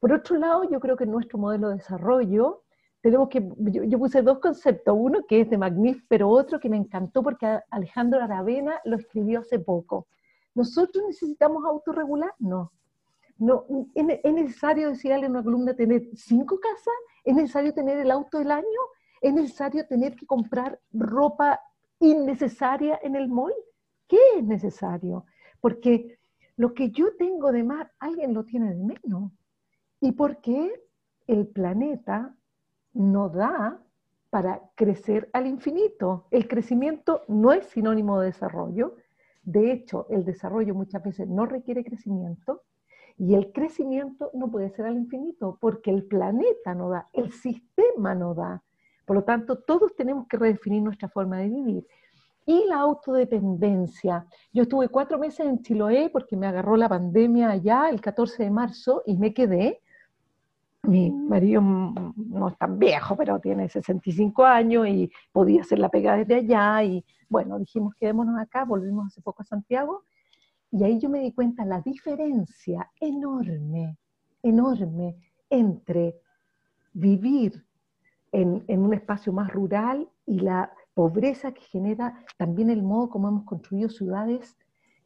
Por otro lado, yo creo que en nuestro modelo de desarrollo tenemos que, yo, puse dos conceptos, uno que es de Magnif, pero otro que me encantó porque Alejandro Aravena lo escribió hace poco. ¿Nosotros necesitamos autorregular? No. ¿Es necesario decirle en una columna tener cinco casas? ¿Es necesario tener el auto del año? ¿Es necesario tener que comprar ropa innecesaria en el mall? ¿Qué es necesario? Porque lo que yo tengo de más, alguien lo tiene de menos. ¿Y por qué el planeta no da para crecer al infinito? El crecimiento no es sinónimo de desarrollo. De hecho, el desarrollo muchas veces no requiere crecimiento y el crecimiento no puede ser al infinito porque el planeta no da, el sistema no da. Por lo tanto, todos tenemos que redefinir nuestra forma de vivir. Y la autodependencia. Yo estuve cuatro meses en Chiloé porque me agarró la pandemia allá el 14 de marzo y me quedé. Mi marido no es tan viejo, pero tiene 65 años y podía hacer la pega desde allá. Y bueno, dijimos, quedémonos acá, volvimos hace poco a Santiago. Y ahí yo me di cuenta la diferencia enorme, enorme entre vivir en, en un espacio más rural y la pobreza que genera también el modo como hemos construido ciudades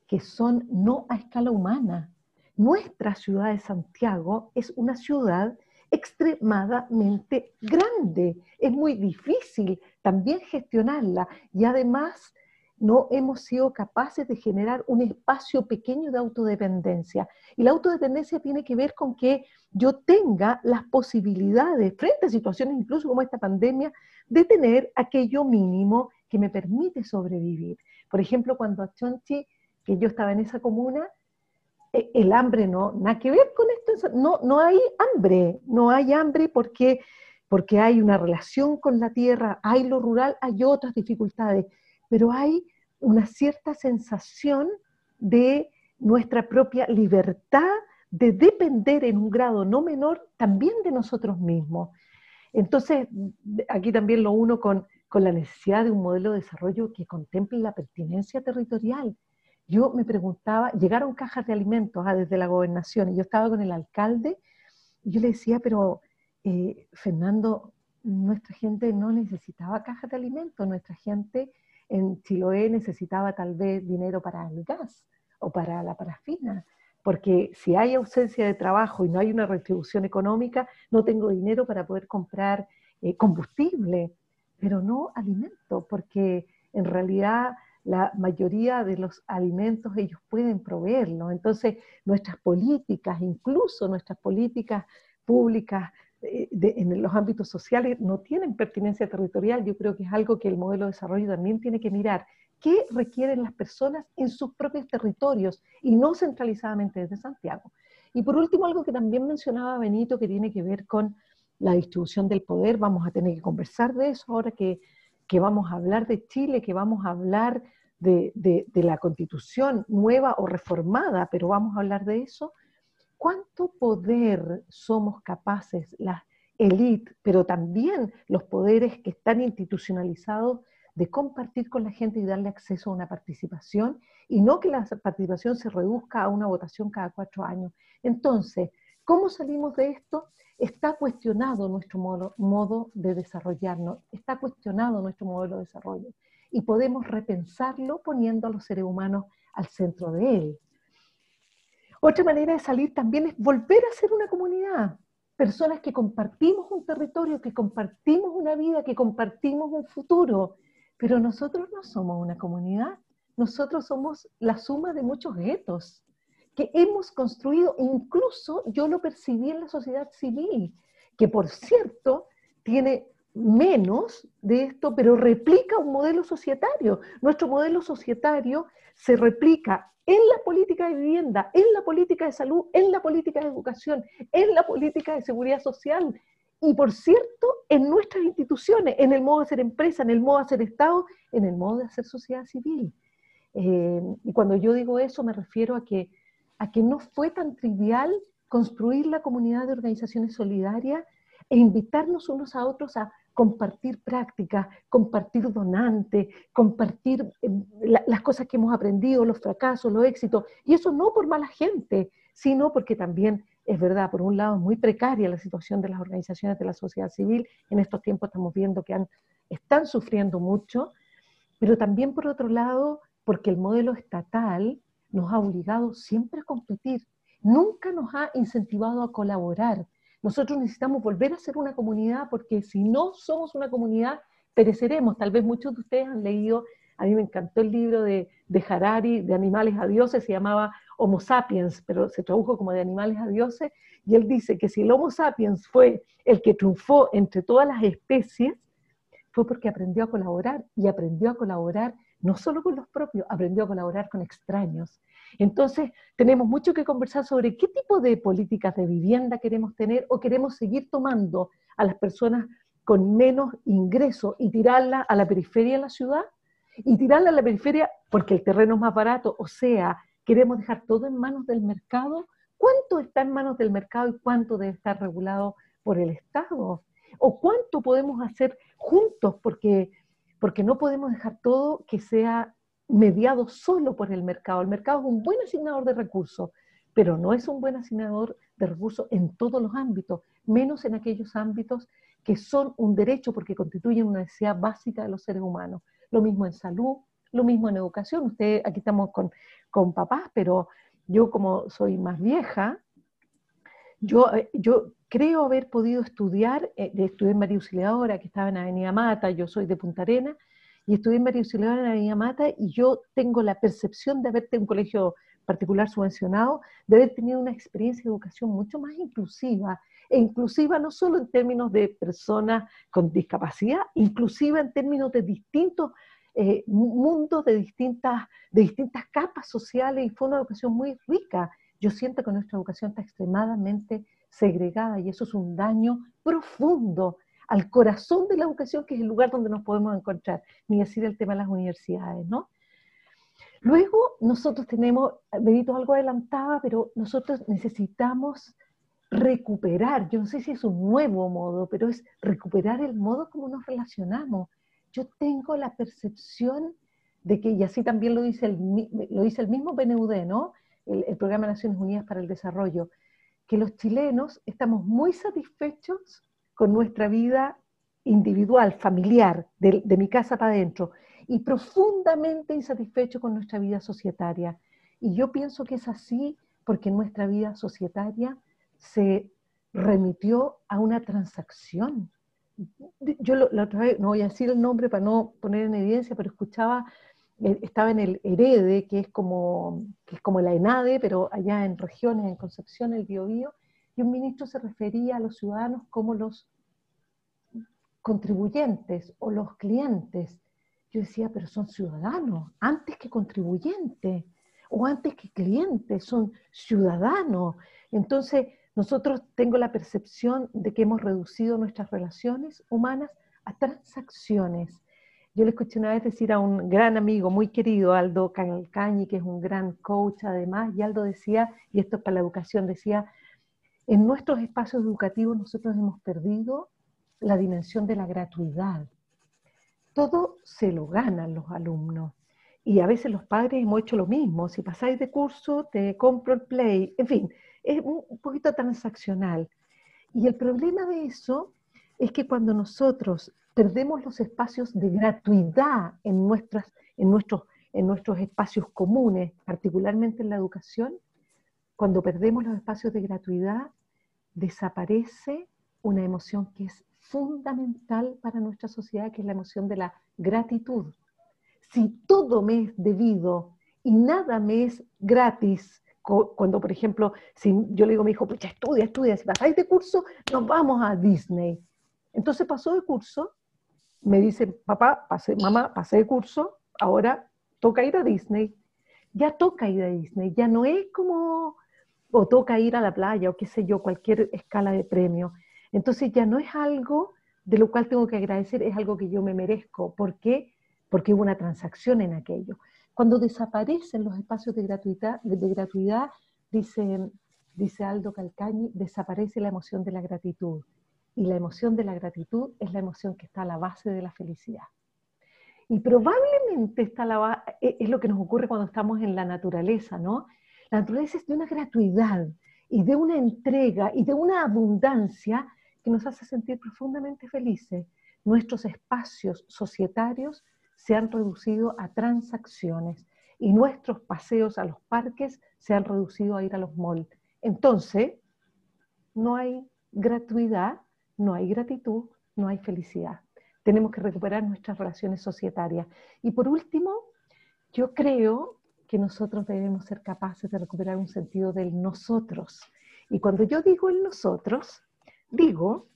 que son no a escala humana. Nuestra ciudad de Santiago es una ciudad extremadamente grande. Es muy difícil también gestionarla y además no hemos sido capaces de generar un espacio pequeño de autodependencia. Y la autodependencia tiene que ver con que yo tenga las posibilidades, frente a situaciones incluso como esta pandemia, de tener aquello mínimo que me permite sobrevivir. Por ejemplo, cuando a Chonchi, que yo estaba en esa comuna, e, el hambre no, nada que ver con esto, no, no hay hambre, no hay hambre porque, porque hay una relación con la tierra, hay lo rural, hay otras dificultades, pero hay una cierta sensación de nuestra propia libertad de depender en un grado no menor también de nosotros mismos. Entonces, aquí también lo uno con, la necesidad de un modelo de desarrollo que contemple la pertinencia territorial. Yo me preguntaba, llegaron cajas de alimentos ah, desde la gobernación y yo estaba con el alcalde y yo le decía, pero eh, Fernando, nuestra gente no necesitaba cajas de alimentos, nuestra gente en Chiloé necesitaba tal vez dinero para el gas o para la parafina porque si hay ausencia de trabajo y no hay una retribución económica, no tengo dinero para poder comprar eh, combustible, pero no alimento, porque en realidad la mayoría de los alimentos ellos pueden proveerlos. Entonces, nuestras políticas, incluso nuestras políticas públicas eh, en los ámbitos sociales, no tienen pertinencia territorial. Yo creo que es algo que el modelo de desarrollo también tiene que mirar qué requieren las personas en sus propios territorios y no centralizadamente desde Santiago. Y por último, algo que también mencionaba Benito, que tiene que ver con la distribución del poder. Vamos a tener que conversar de eso ahora que, que vamos a hablar de Chile, que vamos a hablar de, de, de, la constitución nueva o reformada, pero vamos a hablar de eso. ¿Cuánto poder somos capaces, las élites, pero también los poderes que están institucionalizados, de compartir con la gente y darle acceso a una participación y no que la participación se reduzca a una votación cada cuatro años. Entonces, ¿Cómo salimos de esto? Está cuestionado nuestro modo, modo de desarrollarnos, está cuestionado nuestro modelo de desarrollo y podemos repensarlo poniendo a los seres humanos al centro de él. Otra manera de salir también es volver a ser una comunidad, personas que compartimos un territorio, que compartimos una vida, que compartimos un futuro, pero nosotros no somos una comunidad, nosotros somos la suma de muchos guetos que hemos construido, incluso yo lo percibí en la sociedad civil, que por cierto tiene menos de esto, pero replica un modelo societario. Nuestro modelo societario se replica en la política de vivienda, en la política de salud, en la política de educación, en la política de seguridad social y, por cierto, en nuestras instituciones, en el modo de hacer empresa, en el modo de hacer Estado, en el modo de hacer sociedad civil. Eh, y cuando yo digo eso me refiero a que, a que no fue tan trivial construir la comunidad de organizaciones solidarias e invitarnos unos a otros a compartir prácticas, compartir donantes, compartir eh, las cosas que hemos aprendido, los fracasos, los éxitos. Y eso no por mala gente, sino porque también es verdad, por un lado, es muy precaria la situación de las organizaciones de la sociedad civil. En estos tiempos estamos viendo que están sufriendo mucho, pero también por otro lado, porque el modelo estatal nos ha obligado siempre a competir, nunca nos ha incentivado a colaborar. Nosotros necesitamos volver a ser una comunidad porque si no somos una comunidad, pereceremos. Tal vez muchos de ustedes han leído, a mí me encantó el libro de, de Harari, de Animales a Dioses, se llamaba Homo sapiens, pero se tradujo como de animales a dioses, y él dice que si el Homo sapiens fue el que triunfó entre todas las especies, fue porque aprendió a colaborar, y aprendió a colaborar no solo con los propios, aprendió a colaborar con extraños. Entonces, tenemos mucho que conversar sobre qué tipo de políticas de vivienda queremos tener o queremos seguir tomando a las personas con menos ingresos y tirarla a la periferia de la ciudad y tirarla a la periferia porque el terreno es más barato, o sea, queremos dejar todo en manos del mercado. ¿Cuánto está en manos del mercado y cuánto debe estar regulado por el Estado? ¿O cuánto podemos hacer juntos? Porque porque no podemos dejar todo que sea mediado solo por el mercado. El mercado es un buen asignador de recursos, pero no es un buen asignador de recursos en todos los ámbitos, menos en aquellos ámbitos que son un derecho porque constituyen una necesidad básica de los seres humanos. Lo mismo en salud, lo mismo en educación. Ustedes, aquí estamos con, con papás, pero yo como soy más vieja, yo, eh, yo creo haber podido estudiar, eh, estudié en María Auxiliadora, que estaba en Avenida Mata, yo soy de Punta Arena, y estudié en María Auxiliadora en Avenida Mata, y yo tengo la percepción de haber tenido un colegio particular subvencionado, de haber tenido una experiencia de educación mucho más inclusiva, e inclusiva no solo en términos de personas con discapacidad, inclusiva en términos de distintos eh, mundos, de distintas, de distintas capas sociales, y fue una educación muy rica. Yo siento que nuestra educación está extremadamente segregada y eso es un daño profundo al corazón de la educación, que es el lugar donde nos podemos encontrar, ni decir el tema de las universidades, ¿no? Luego, nosotros tenemos, Benito algo adelantaba, pero nosotros necesitamos recuperar, yo no sé si es un nuevo modo, pero es recuperar el modo como nos relacionamos. Yo tengo la percepción de que, y así también lo dice el, lo dice el mismo PNUD, ¿no? El, el Programa de Naciones Unidas para el Desarrollo, que los chilenos estamos muy satisfechos con nuestra vida individual, familiar, de, mi casa para adentro, y profundamente insatisfechos con nuestra vida societaria. Y yo pienso que es así porque nuestra vida societaria se remitió a una transacción. Yo la otra vez, no voy a decir el nombre para no poner en evidencia, pero escuchaba eh, estaba en el Herede, que es como, que es como la ENADE, pero allá en regiones, en Concepción, el Biobío, y un ministro se refería a los ciudadanos como los contribuyentes o los clientes. Yo decía, pero son ciudadanos, antes que contribuyentes, o antes que clientes, son ciudadanos. Entonces, nosotros tengo la percepción de que hemos reducido nuestras relaciones humanas a transacciones yo le escuché una vez decir a un gran amigo, muy querido, Aldo Cañi, que es un gran coach además, y Aldo decía, y esto es para la educación, decía, en nuestros espacios educativos nosotros hemos perdido la dimensión de la gratuidad. Todo se lo ganan los alumnos. Y a veces los padres hemos hecho lo mismo. Si pasáis de curso, te compro el play. En fin, es un poquito transaccional. Y el problema de eso es que cuando nosotros perdemos los espacios de gratuidad en, nuestras, en, nuestros, en nuestros espacios comunes, particularmente en la educación, cuando perdemos los espacios de gratuidad, desaparece una emoción que es fundamental para nuestra sociedad, que es la emoción de la gratitud. Si todo me es debido y nada me es gratis, cuando por ejemplo, si yo le digo a mi hijo, ya estudia, estudia, si pasáis de curso, nos vamos a Disney. Entonces pasó de curso, me dice, papá, pasé, mamá, pasé de curso, ahora toca ir a Disney. Ya toca ir a Disney, ya no es como, o toca ir a la playa, o qué sé yo, cualquier escala de premio. Entonces ya no es algo de lo cual tengo que agradecer, es algo que yo me merezco. ¿Por qué? Porque hubo una transacción en aquello. Cuando desaparecen los espacios de gratuidad, de gratuidad dice, dice Aldo Calcañi, desaparece la emoción de la gratitud. Y la emoción de la gratitud es la emoción que está a la base de la felicidad. Y probablemente está la, e, es lo que nos ocurre cuando estamos en la naturaleza, ¿no? La naturaleza es de una gratuidad y de una entrega y de una abundancia que nos hace sentir profundamente felices. Nuestros espacios societarios se han reducido a transacciones y nuestros paseos a los parques se han reducido a ir a los malls. Entonces, no hay gratuidad, no hay gratitud, no hay felicidad. Tenemos que recuperar nuestras relaciones societarias. Y por último, yo creo que nosotros debemos ser capaces de recuperar un sentido del nosotros. Y cuando yo digo el nosotros, digo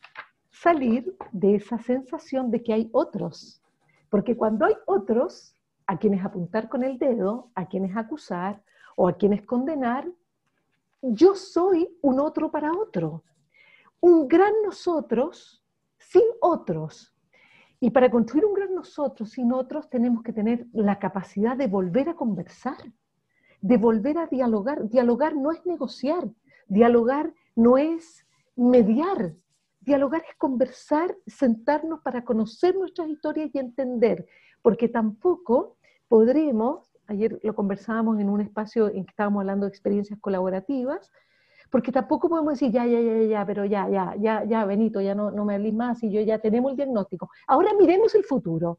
salir de esa sensación de que hay otros. Porque cuando hay otros a quienes apuntar con el dedo, a quienes acusar o a quienes condenar, yo soy un otro para otro. Un gran nosotros sin otros. Y para construir un gran nosotros sin otros tenemos que tener la capacidad de volver a conversar, de volver a dialogar. Dialogar no es negociar, dialogar no es mediar, Dialogar es conversar, sentarnos para conocer nuestras historias y entender, porque tampoco podremos, ayer lo conversábamos en un espacio en que estábamos hablando de experiencias colaborativas, porque tampoco podemos decir, ya, ya, ya, ya, pero ya, ya, ya, ya, Benito, ya no, no me hables más y yo ya tenemos el diagnóstico. Ahora miremos el futuro.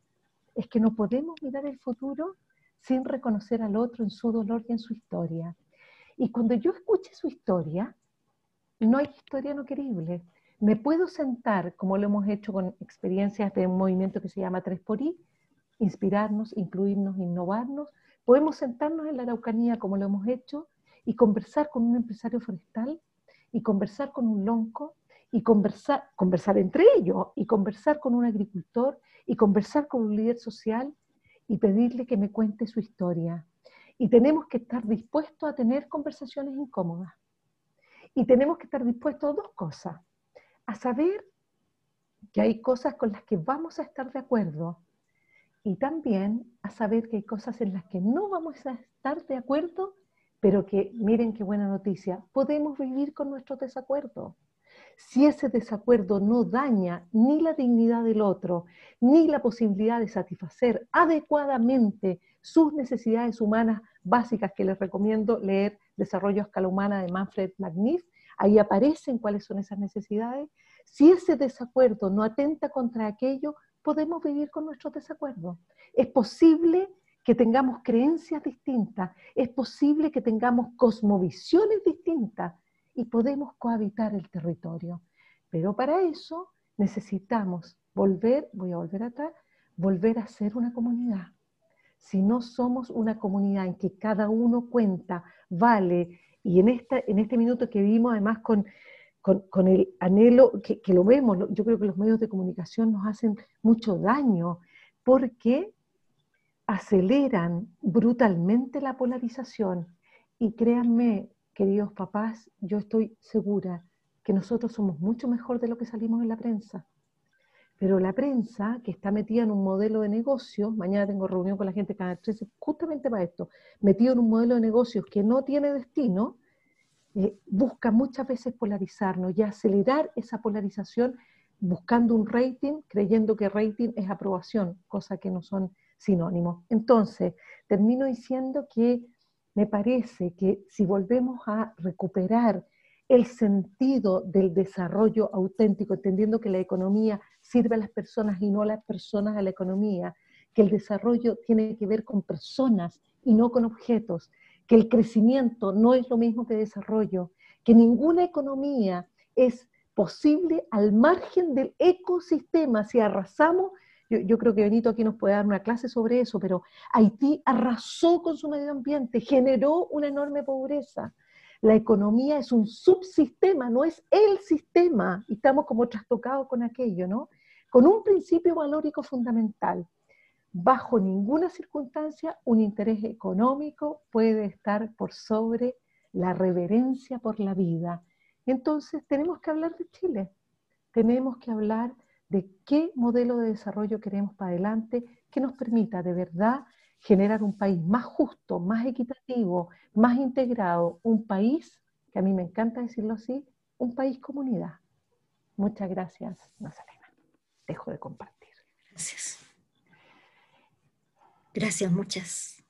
Es que no podemos mirar el futuro sin reconocer al otro en su dolor y en su historia. Y cuando yo escuche su historia, no hay historia no querible me puedo sentar, como lo hemos hecho con experiencias de un movimiento que se llama 3 por I, inspirarnos, incluirnos, innovarnos. Podemos sentarnos en la Araucanía, como lo hemos hecho, y conversar con un empresario forestal, y conversar con un lonco, y conversar, conversar entre ellos, y conversar con un agricultor, y conversar con un líder social, y pedirle que me cuente su historia. Y tenemos que estar dispuestos a tener conversaciones incómodas. Y tenemos que estar dispuestos a dos cosas a saber que hay cosas con las que vamos a estar de acuerdo y también a saber que hay cosas en las que no vamos a estar de acuerdo, pero que, miren qué buena noticia, podemos vivir con nuestro desacuerdo. Si ese desacuerdo no daña ni la dignidad del otro, ni la posibilidad de satisfacer adecuadamente sus necesidades humanas básicas, que les recomiendo leer Desarrollo a escala humana de Manfred Magnif, ahí aparecen cuáles son esas necesidades. Si ese desacuerdo no atenta contra aquello, podemos vivir con nuestros desacuerdos. Es posible que tengamos creencias distintas, es posible que tengamos cosmovisiones distintas y podemos cohabitar el territorio. Pero para eso necesitamos volver, voy a volver atrás, volver a ser una comunidad. Si no somos una comunidad en que cada uno cuenta, vale, y en, esta, en este minuto que vivimos, además con, el anhelo, que, que, lo vemos, yo creo que los medios de comunicación nos hacen mucho daño, porque aceleran brutalmente la polarización. Y créanme, queridos papás, yo estoy segura que nosotros somos mucho mejor de lo que salimos en la prensa. Pero la prensa, que está metida en un modelo de negocio, mañana tengo reunión con la gente Canal 13 justamente para esto, metido en un modelo de negocios que no tiene destino, eh, busca muchas veces polarizarnos y acelerar esa polarización buscando un rating, creyendo que rating es aprobación, cosa que no son sinónimos. Entonces, termino diciendo que me parece que si volvemos a recuperar el sentido del desarrollo auténtico, entendiendo que la economía sirve a las personas y no a las personas a la economía, que el desarrollo tiene que ver con personas y no con objetos, que el crecimiento no es lo mismo que desarrollo, que ninguna economía es posible al margen del ecosistema. Si arrasamos, yo, yo, creo que Benito aquí nos puede dar una clase sobre eso, pero Haití arrasó con su medio ambiente, generó una enorme pobreza. La economía es un subsistema, no es el sistema, y estamos como trastocados con aquello, ¿no? Con un principio valórico fundamental. Bajo ninguna circunstancia un interés económico puede estar por sobre la reverencia por la vida. Entonces tenemos que hablar de Chile, tenemos que hablar de qué modelo de desarrollo queremos para adelante que nos permita de verdad generar un país más justo, más equitativo, más integrado, un país, que a mí me encanta decirlo así, un país comunidad. Muchas gracias, Nazarena. Dejo de compartir. Gracias. Gracias, muchas.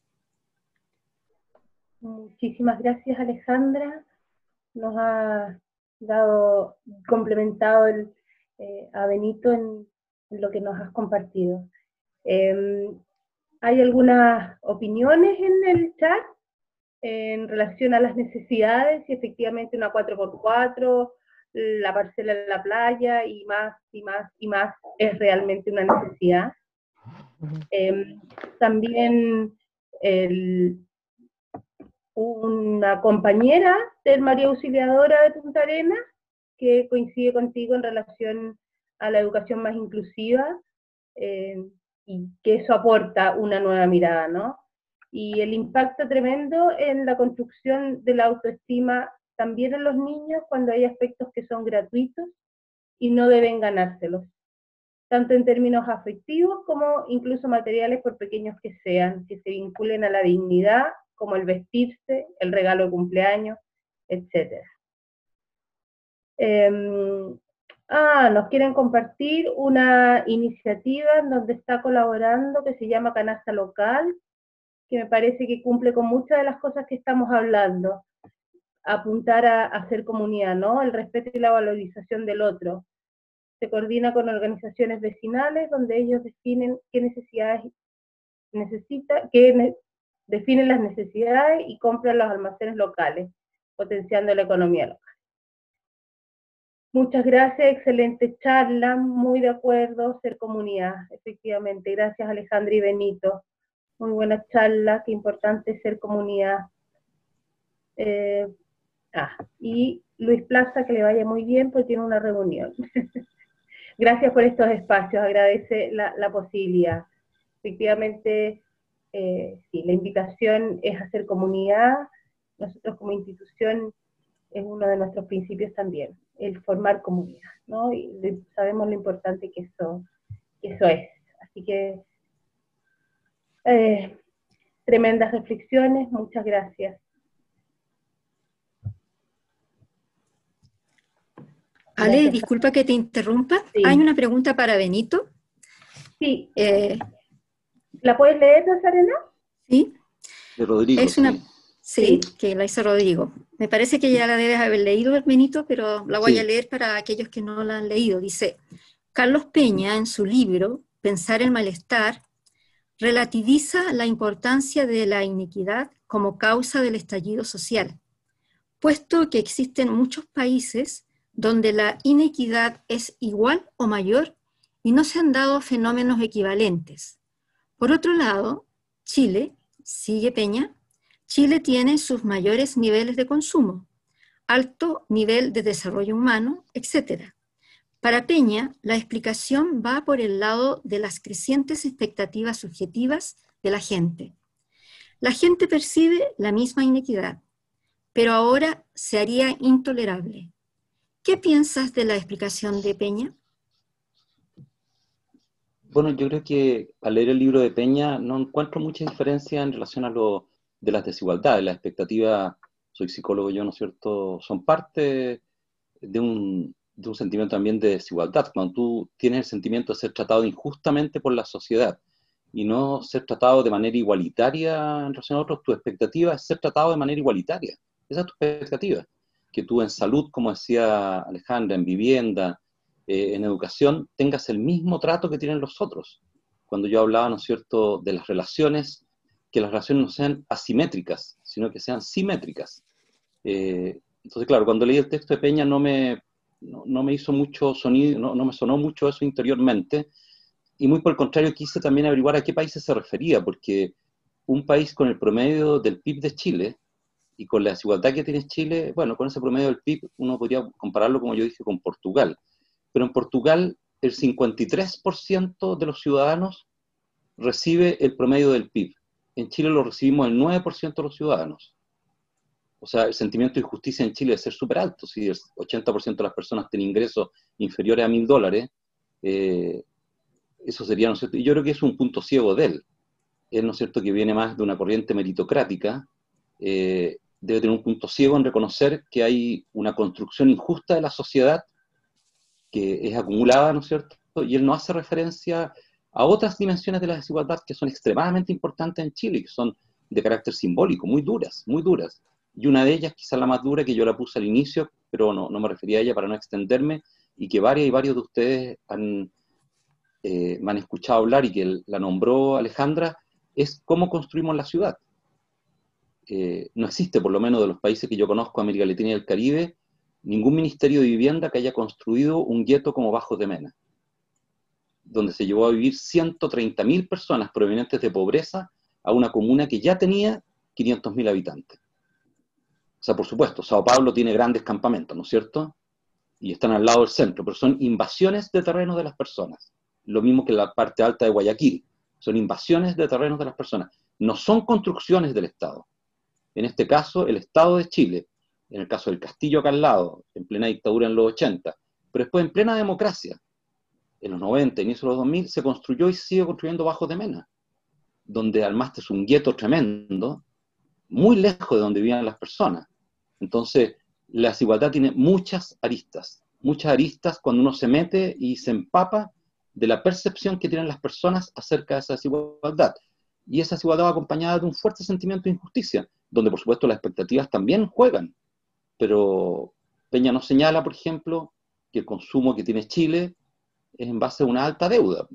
Muchísimas gracias, Alejandra. Nos ha dado, complementado eh, a Benito en, lo que nos has compartido. Em, hay algunas opiniones en el chat en relación a las necesidades, si efectivamente una 4x4, la parcela en la playa y más y más y más es realmente una necesidad. Em, también una compañera del María Auxiliadora de Punta Arenas que coincide contigo en relación a la educación más inclusiva. Em, y que eso aporta una nueva mirada, ¿no? Y el impacto tremendo en la construcción de la autoestima también en los niños cuando hay aspectos que son gratuitos y no deben ganárselos, tanto en términos afectivos como incluso materiales por pequeños que sean, que se vinculen a la dignidad, como el vestirse, el regalo de cumpleaños, etc. Ah, nos quieren compartir una iniciativa en donde está colaborando que se llama Canasta Local, que me parece que cumple con muchas de las cosas que estamos hablando. Apuntar a, hacer comunidad, ¿no? El respeto y la valorización del otro. Se coordina con organizaciones vecinales donde ellos definen qué necesidades necesita, qué definen las necesidades y compran los almacenes locales, potenciando la economía local. Muchas gracias, excelente charla, muy de acuerdo, ser comunidad, efectivamente. Gracias Alejandra y Benito. Muy buena charla, qué importante ser comunidad. Eh, ah, y Luis Plaza, que le vaya muy bien, porque tiene una reunión. <laughs> gracias por estos espacios, agradece la, posibilidad. Efectivamente, eh, sí, la invitación es hacer comunidad. Nosotros como institución es uno de nuestros principios también el formar comunidad, ¿no? Y sabemos lo importante que eso, eso es. Así que, eh, tremendas reflexiones, muchas gracias. Ale, disculpa que te interrumpa. Hay una pregunta para Benito. Sí. Eh, ¿La puedes leer, Nazarena? Sí. De Rodrigo. Es una, Sí, que la hizo Rodrigo. Me parece que ya la debes haber leído, Benito, pero la voy a leer para aquellos que no la han leído. Dice, Carlos Peña, en su libro Pensar el malestar, relativiza la importancia de la iniquidad como causa del estallido social, puesto que existen muchos países donde la inequidad es igual o mayor y no se han dado fenómenos equivalentes. Por otro lado, Chile, sigue Peña, Chile tiene sus mayores niveles de consumo, alto nivel de desarrollo humano, etc. Para Peña, la explicación va por el lado de las crecientes expectativas subjetivas de la gente. La gente percibe la misma inequidad, pero ahora se haría intolerable. ¿Qué piensas de la explicación de Peña? Bueno, yo creo que al leer el libro de Peña no encuentro mucha diferencia en relación a lo de las desigualdades. Las expectativas, soy psicólogo yo, ¿no es cierto?, son parte de un, de un sentimiento también de desigualdad. Cuando tú tienes el sentimiento de ser tratado injustamente por la sociedad y no ser tratado de manera igualitaria en relación a otros, tu expectativa es ser tratado de manera igualitaria. Esa es tu expectativa. que tú en salud, como decía Alejandra, en vivienda, eh, en educación, tengas el mismo trato que tienen los otros. Cuando yo hablaba, ¿no es cierto?, de las relaciones, que las relaciones no sean asimétricas, sino que sean simétricas. Eh, entonces, claro, cuando leí el texto de Peña no me, no, me hizo mucho sonido, no, no, me sonó mucho eso interiormente, y muy por el contrario quise también averiguar a qué países se refería, porque un país con el promedio del PIB de Chile y con la desigualdad que tiene Chile, bueno, con ese promedio del PIB uno podría compararlo, como yo dije, con Portugal. Pero en Portugal el 53% de los ciudadanos recibe el promedio del PIB. En Chile lo recibimos el 9% de los ciudadanos. O sea, el sentimiento de injusticia en Chile debe ser súper alto. Si el 80% de las personas tienen ingresos inferiores a mil dólares, eh, eso sería, ¿no es cierto? Y yo creo que es un punto ciego de él. Es, ¿no es cierto?, que viene más de una corriente meritocrática, eh, debe tener un punto ciego en reconocer que hay una construcción injusta de la sociedad que es acumulada, ¿no es cierto? Y él no hace referencia a otras dimensiones de la desigualdad que son extremadamente importantes en Chile, que son de carácter simbólico, muy duras, muy duras y una de ellas, quizás la más dura, que yo la puse al inicio, pero no, no me refería a ella para no extenderme, y que varias y varios de ustedes han, eh, me han escuchado hablar y que la nombró Alejandra, es cómo construimos la ciudad. Eh, no existe, por lo menos de los países que yo conozco, América Latina y el Caribe, ningún ministerio de vivienda que haya construido un gueto como Bajo de Mena, donde se llevó a vivir 130.000 personas provenientes de pobreza a una comuna que ya tenía 500.000 habitantes. O sea, por supuesto, Sao Paulo tiene grandes campamentos, ¿no es cierto? Y están al lado del centro, pero son invasiones de terrenos de las personas. Lo mismo que la parte alta de Guayaquil. Son invasiones de terrenos de las personas. No son construcciones del Estado. En este caso, el Estado de Chile, en el caso del Castillo acá al lado, en plena dictadura en los 80, pero después en plena democracia, en los 90, inicio de los 2000, se construyó y sigue construyendo bajo de Mena, donde es un gueto tremendo, muy lejos de donde vivían las personas. Entonces, la desigualdad tiene muchas aristas, muchas aristas cuando uno se mete y se empapa de la percepción que tienen las personas acerca de esa desigualdad. Y esa desigualdad va acompañada de un fuerte sentimiento de injusticia, donde por supuesto las expectativas también juegan. Pero Peña nos señala, por ejemplo, que el consumo que tiene Chile es en base a una alta deuda.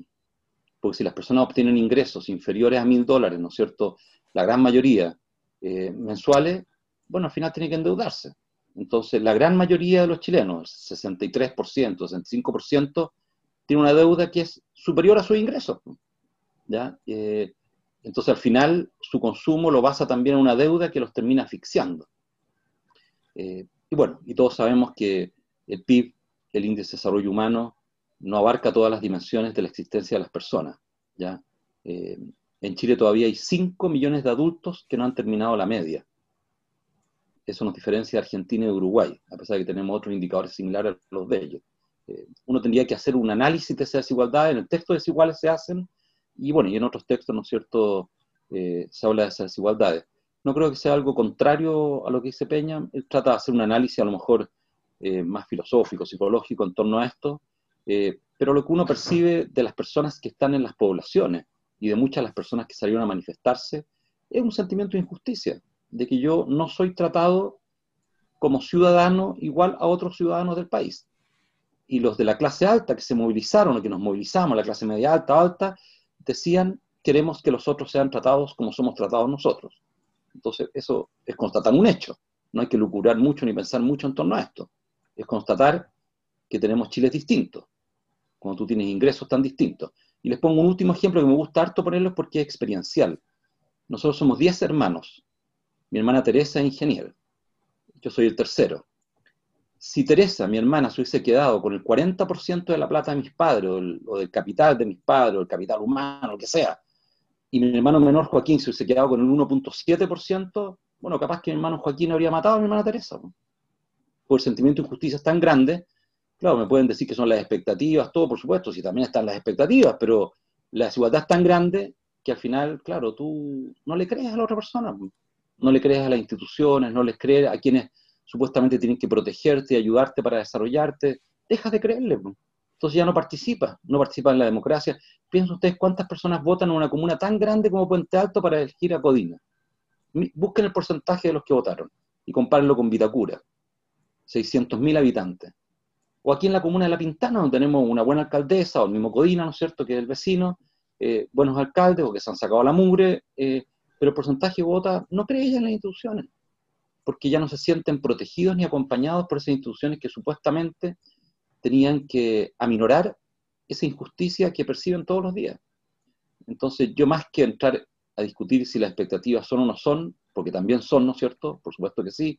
Porque si las personas obtienen ingresos inferiores a mil dólares, ¿no es cierto? La gran mayoría eh, mensuales, bueno, al final tiene que endeudarse. Entonces, la gran mayoría de los chilenos, 63%, 65%, tiene una deuda que es superior a sus ingresos. ¿ya? Eh, entonces, al final, su consumo lo basa también en una deuda que los termina asfixiando. Eh, y bueno, y todos sabemos que el PIB, el índice de desarrollo humano, no abarca todas las dimensiones de la existencia de las personas. ¿ya? Eh, en Chile todavía hay 5 millones de adultos que no han terminado la media eso nos diferencia de Argentina y Uruguay, a pesar de que tenemos otros indicadores similares a los de ellos. Eh, uno tendría que hacer un análisis de esa desigualdad, en el texto desiguales se hacen, y bueno, y en otros textos, ¿no es cierto?, eh, se habla de esas desigualdades. No creo que sea algo contrario a lo que dice Peña, él trata de hacer un análisis a lo mejor más filosófico, psicológico en torno a esto, pero lo que uno percibe de las personas que están en las poblaciones y de muchas de las personas que salieron a manifestarse es un sentimiento de injusticia de que yo no soy tratado como ciudadano igual a otros ciudadanos del país. Y los de la clase alta que se movilizaron, o que nos movilizamos, la clase media alta, alta, decían, queremos que los otros sean tratados como somos tratados nosotros. Entonces, eso es constatar un hecho. No hay que lucurar mucho ni pensar mucho en torno a esto. Es constatar que tenemos chiles distintos, cuando tú tienes ingresos tan distintos. Y les pongo un último ejemplo que me gusta harto ponerlo porque es experiencial. Nosotros somos 10 hermanos, mi hermana Teresa es ingeniera. Yo soy el tercero. Si Teresa, mi hermana, se hubiese quedado con el 40% de la plata de mis padres, o, del capital de mis padres, o el capital humano, lo que sea, y mi hermano menor Joaquín se hubiese quedado con el 1.7%, bueno, capaz que mi hermano Joaquín habría matado a mi hermana Teresa. Por el sentimiento de injusticia es tan grande, claro, me pueden decir que son las expectativas, todo, por supuesto, si también están las expectativas, pero la desigualdad es tan grande que al final, claro, tú no le crees a la otra persona no le crees a las instituciones, no les crees a quienes supuestamente tienen que protegerte y ayudarte para desarrollarte, dejas de creerle. Entonces ya no participa, no participa en la democracia. Piensen ustedes cuántas personas votan en una comuna tan grande como Puente Alto para elegir a Codina. Busquen el porcentaje de los que votaron y compárenlo con Vitacura. 600.000 habitantes. O aquí en la comuna de La Pintana, donde tenemos una buena alcaldesa, o el mismo Codina, ¿no es cierto?, que es el vecino, eh, buenos alcaldes o que se han sacado la mugre, eh, pero el porcentaje vota no cree en las instituciones, porque ya no se sienten protegidos ni acompañados por esas instituciones que supuestamente tenían que aminorar esa injusticia que perciben todos los días. Entonces, yo más que entrar a discutir si las expectativas son o no son, porque también son, ¿no es cierto? Por supuesto que sí,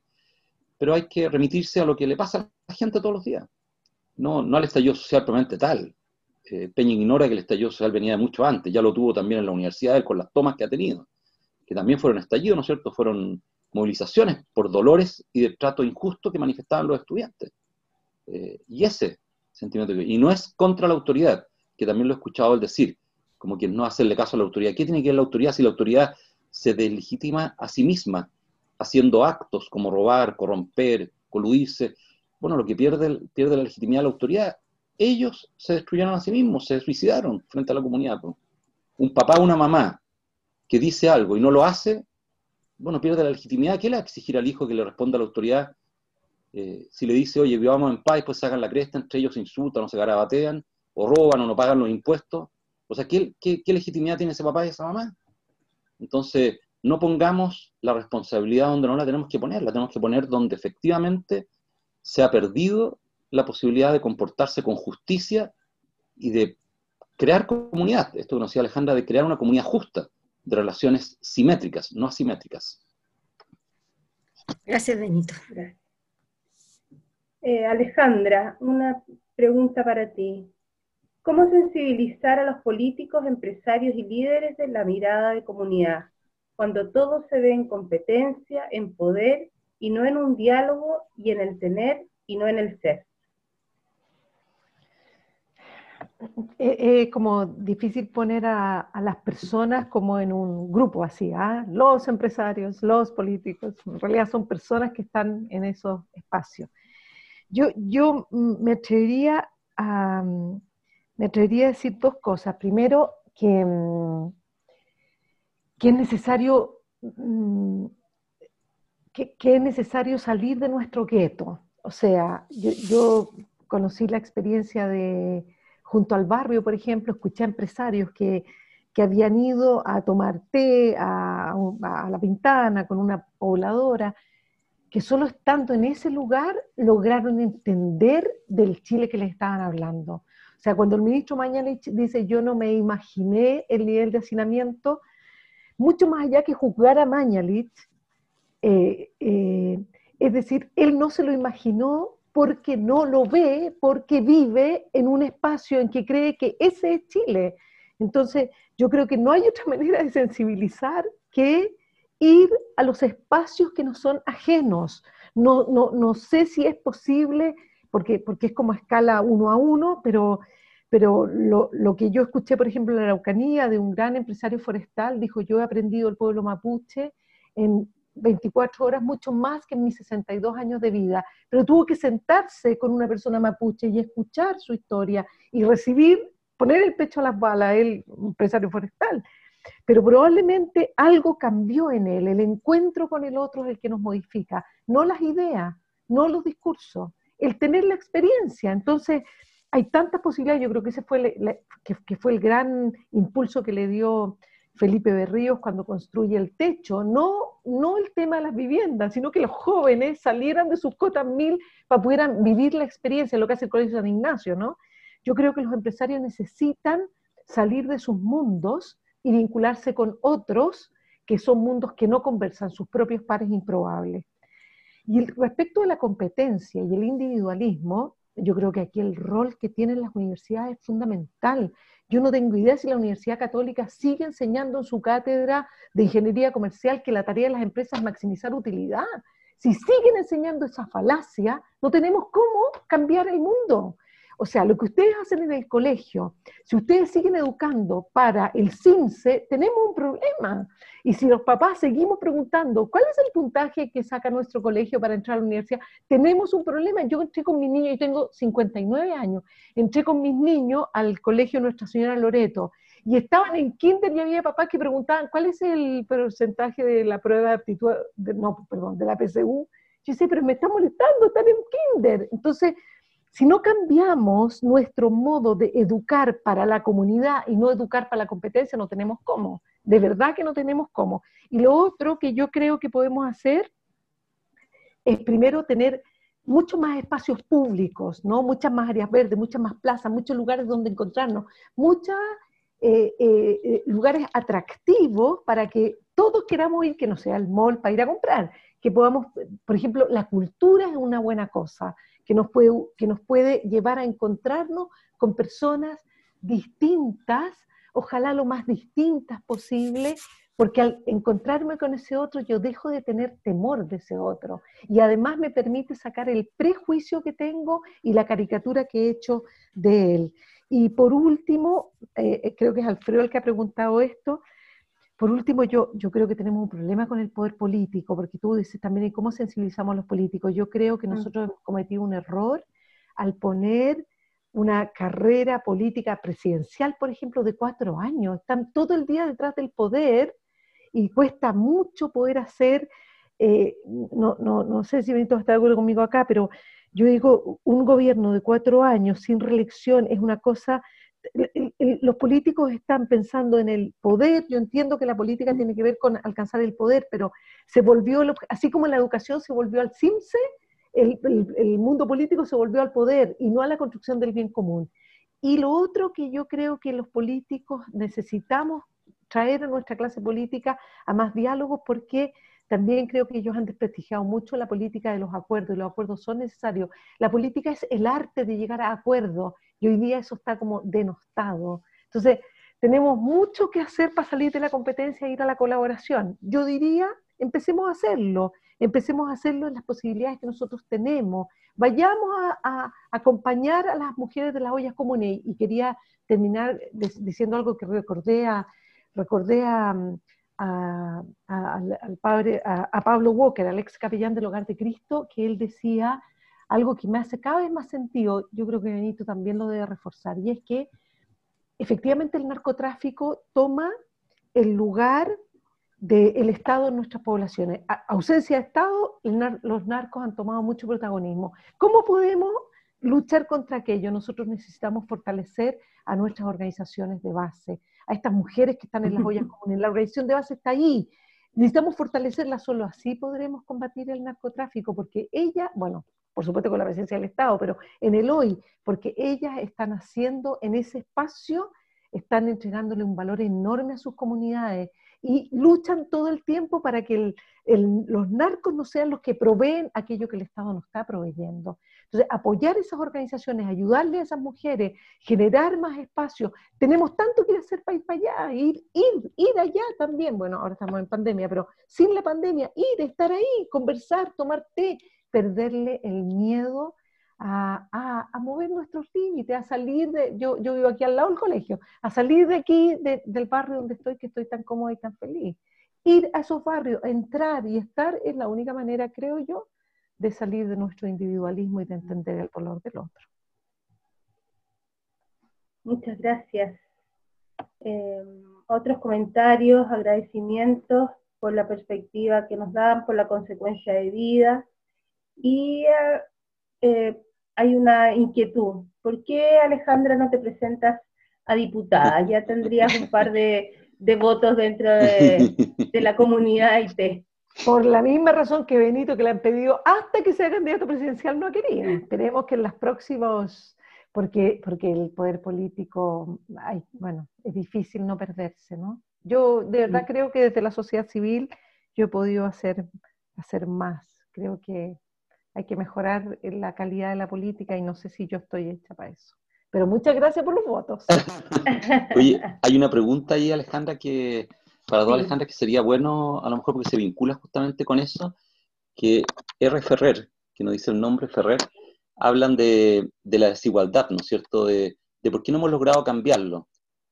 pero hay que remitirse a lo que le pasa a la gente todos los días. No, no al estallido social probablemente tal. Eh, Peña ignora que el estallido social venía de mucho antes, ya lo tuvo también en la universidad con las tomas que ha tenido, que también fueron estallidos, ¿no es cierto? Fueron movilizaciones por dolores y de trato injusto que manifestaban los estudiantes. Eh, y ese sentimiento, y no es contra la autoridad, que también lo he escuchado él decir, como quien no hacerle caso a la autoridad. ¿Qué tiene que ver la autoridad si la autoridad se delegitima a sí misma, haciendo actos como robar, corromper, coludirse? Bueno, lo que pierde, pierde la legitimidad de la autoridad. Ellos se destruyeron a sí mismos, se suicidaron frente a la comunidad. Un papá o una mamá que dice algo y no lo hace, bueno, pierde la legitimidad. ¿Qué le va a exigir al hijo que le responda a la autoridad? Eh, si le dice, oye, vivamos en paz, pues sacan la cresta, entre ellos se insultan o se garabatean, o roban o no pagan los impuestos, o sea, ¿qué, legitimidad tiene ese papá y esa mamá? Entonces, no pongamos la responsabilidad donde no la tenemos que poner, la tenemos que poner donde efectivamente se ha perdido la posibilidad de comportarse con justicia y de crear comunidad. Esto que nos decía Alejandra, de crear una comunidad justa, de relaciones simétricas, no asimétricas. Gracias, Benito. Eh, Alejandra, una pregunta para ti. ¿Cómo sensibilizar a los políticos, empresarios y líderes de la mirada de comunidad, cuando todo se ve en competencia, en poder y no en un diálogo y en el tener y no en el ser? Es como difícil poner a, las personas como en un grupo así, ¿ah? los empresarios, los políticos, en realidad son personas que están en esos espacios. Yo, yo me atrevería a, me atrevería a decir dos cosas. Primero, que, mm, que es necesario mm, que, es necesario salir de nuestro gueto. O sea, yo, conocí la experiencia de, junto al barrio, por ejemplo, escuché a empresarios que, que habían ido a tomar té a, a, la pintana con una pobladora, que solo estando en ese lugar lograron entender del Chile que les estaban hablando. O sea, cuando el ministro Mañalich dice yo no me imaginé el nivel de hacinamiento, mucho más allá que juzgar a Mañalich, eh, eh, es decir, él no se lo imaginó porque no lo ve, porque vive en un espacio en que cree que ese es Chile. Entonces, yo creo que no hay otra <laughs> manera de sensibilizar que ir a los espacios que nos son ajenos. No, no, no sé si es posible porque, porque es como a escala uno a uno, pero, pero lo, lo, que yo escuché, por ejemplo, en la Araucanía, de un gran empresario forestal, dijo, yo he aprendido el pueblo mapuche en 24 horas, mucho más que en mis 62 años de vida, pero tuvo que sentarse con una persona mapuche y escuchar su historia y recibir, poner el pecho a las balas, el empresario forestal. Pero probablemente algo cambió en él, el encuentro con el otro es el que nos modifica, no las ideas, no los discursos el tener la experiencia. Entonces, hay tantas posibilidades, yo creo que ese fue, que, fue el gran impulso que le dio Felipe Berríos cuando construye el techo, no, no el tema de las viviendas, sino que los jóvenes salieran de sus cotas mil para poder vivir la experiencia, lo que hace el Colegio San Ignacio, ¿no? Yo creo que los empresarios necesitan salir de sus mundos y vincularse con otros que son mundos que no conversan, sus propios pares improbables. Y respecto de la competencia y el individualismo, yo creo que aquí el rol que tienen las universidades es fundamental. Yo no tengo idea si la Universidad Católica sigue enseñando en su cátedra de ingeniería comercial que la tarea de las empresas es maximizar utilidad. Si siguen enseñando esa falacia, no tenemos cómo cambiar el mundo. O sea, lo que ustedes hacen en el colegio, si ustedes siguen educando para el CINCE, tenemos un problema. Y si los papás seguimos preguntando, ¿cuál es el puntaje que saca nuestro colegio para entrar a la universidad? Tenemos un problema. Yo entré con mis niños, yo tengo 59 años, entré con mis niños al colegio Nuestra Señora Loreto y estaban en kinder y había papás que preguntaban, ¿cuál es el porcentaje de la prueba de aptitud, no, perdón, de la PSU? Yo sé, pero me está molestando, están en responder. Entonces, si no cambiamos nuestro modo de educar para la comunidad y no educar para la competencia, no tenemos cómo. De verdad que no tenemos cómo. Y lo otro que yo creo que podemos hacer es primero tener muchos más espacios públicos, ¿no? Muchas más áreas verdes, muchas más plazas, muchos lugares donde encontrarnos, muchos eh, eh, eh, lugares atractivos para que todos queramos ir, que no sea el mall para ir a comprar, que podamos, por ejemplo, la cultura es una buena cosa, que nos puede, que nos puede llevar a encontrarnos con personas distintas, ojalá lo más distintas posible, porque al encontrarme con ese otro yo dejo de tener temor de ese otro y además me permite sacar el prejuicio que tengo y la caricatura que he hecho de él. Y por último, eh, eh, creo que es Alfredo el que ha preguntado esto, por último, yo, yo creo que tenemos un problema con el poder político, porque tú dices también cómo sensibilizamos a los políticos. Yo creo que mm. nosotros hemos cometido un error al poner una carrera política presidencial, por ejemplo, de cuatro años. Están todo el día detrás del poder y cuesta mucho poder hacer, eh, no, no, no, sé si Benito está de acuerdo conmigo acá, pero yo digo, un gobierno de cuatro años sin reelección es una cosa, los políticos están pensando en el poder, yo entiendo que la política tiene que ver con alcanzar el poder, pero se volvió, así como la educación se volvió al CIMSE, el, el mundo político se volvió al poder y no a la construcción del bien común. Y lo otro que yo creo que los políticos necesitamos traer a nuestra clase política a más diálogos porque también creo que ellos han desprestigiado mucho la política de los acuerdos y los acuerdos son necesarios. La política es el arte de llegar a acuerdos y hoy día eso está como denostado. Entonces, tenemos mucho que hacer para salir de la competencia e ir a la colaboración. Yo diría, empecemos a hacerlo, empecemos a hacerlo en las posibilidades que nosotros tenemos. Vayamos a, acompañar a las mujeres de las ollas comunes. Y quería terminar diciendo algo que recordé a, recordé a, al padre, a, Pablo Walker, al ex capellán del Hogar de Cristo, que él decía algo que me hace cada vez más sentido, yo creo que Benito también lo debe reforzar, y es que efectivamente el narcotráfico toma el lugar del Estado en nuestras poblaciones. ausencia de Estado, los narcos han tomado mucho protagonismo. ¿Cómo podemos luchar contra aquello? Nosotros necesitamos fortalecer a nuestras organizaciones de base, a estas mujeres que están en las ollas <laughs> comunes. La organización de base está ahí. Necesitamos fortalecerla, solo así podremos combatir el narcotráfico, porque ella, bueno, por supuesto con la presencia del Estado, pero en el hoy, porque ellas están haciendo en ese espacio, están entregándole un valor enorme a sus comunidades y luchan todo el tiempo para que los narcos no sean los que proveen aquello que el Estado no está proveyendo. Entonces, apoyar esas organizaciones, ayudarle a esas mujeres, generar más espacios. Tenemos tanto que hacer para ir para allá, ir, ir, ir allá también. Bueno, ahora estamos en pandemia, pero sin la pandemia, ir, estar ahí, conversar, tomar té, perderle el miedo a, mover nuestros límites, a salir de, yo, yo vivo aquí al lado del colegio, a salir de aquí, del barrio donde estoy, que estoy tan cómoda y tan feliz. Ir a esos barrios, entrar y estar es la única manera, creo yo, de salir de nuestro individualismo y de entender el color del otro. Muchas gracias. Em, otros comentarios, agradecimientos por la perspectiva que nos dan, por la consecuencia de vida. Y eh, eh, hay una inquietud. ¿Por qué, Alejandra, no te presentas a diputada? <laughs> Ya tendrías un par de, votos dentro de, de la comunidad IT. Por la misma razón que Benito, que le han pedido hasta que sea candidato presidencial, no quería. Esperemos que en las próximas, porque, porque el poder político, ay, bueno, es difícil no perderse, ¿no? Yo de verdad creo que desde la sociedad civil yo he podido hacer, hacer más. Creo que hay que mejorar la calidad de la política y no sé si yo estoy hecha para eso. Pero muchas gracias por los votos. <laughs> Oye, hay una pregunta ahí, Alejandra, que para dos Alejandra, que sería bueno, a lo mejor porque se vincula justamente con eso, que R. Ferrer, que nos dice el nombre Ferrer, hablan de, la desigualdad, ¿no es cierto?, de, por qué no hemos logrado cambiarlo.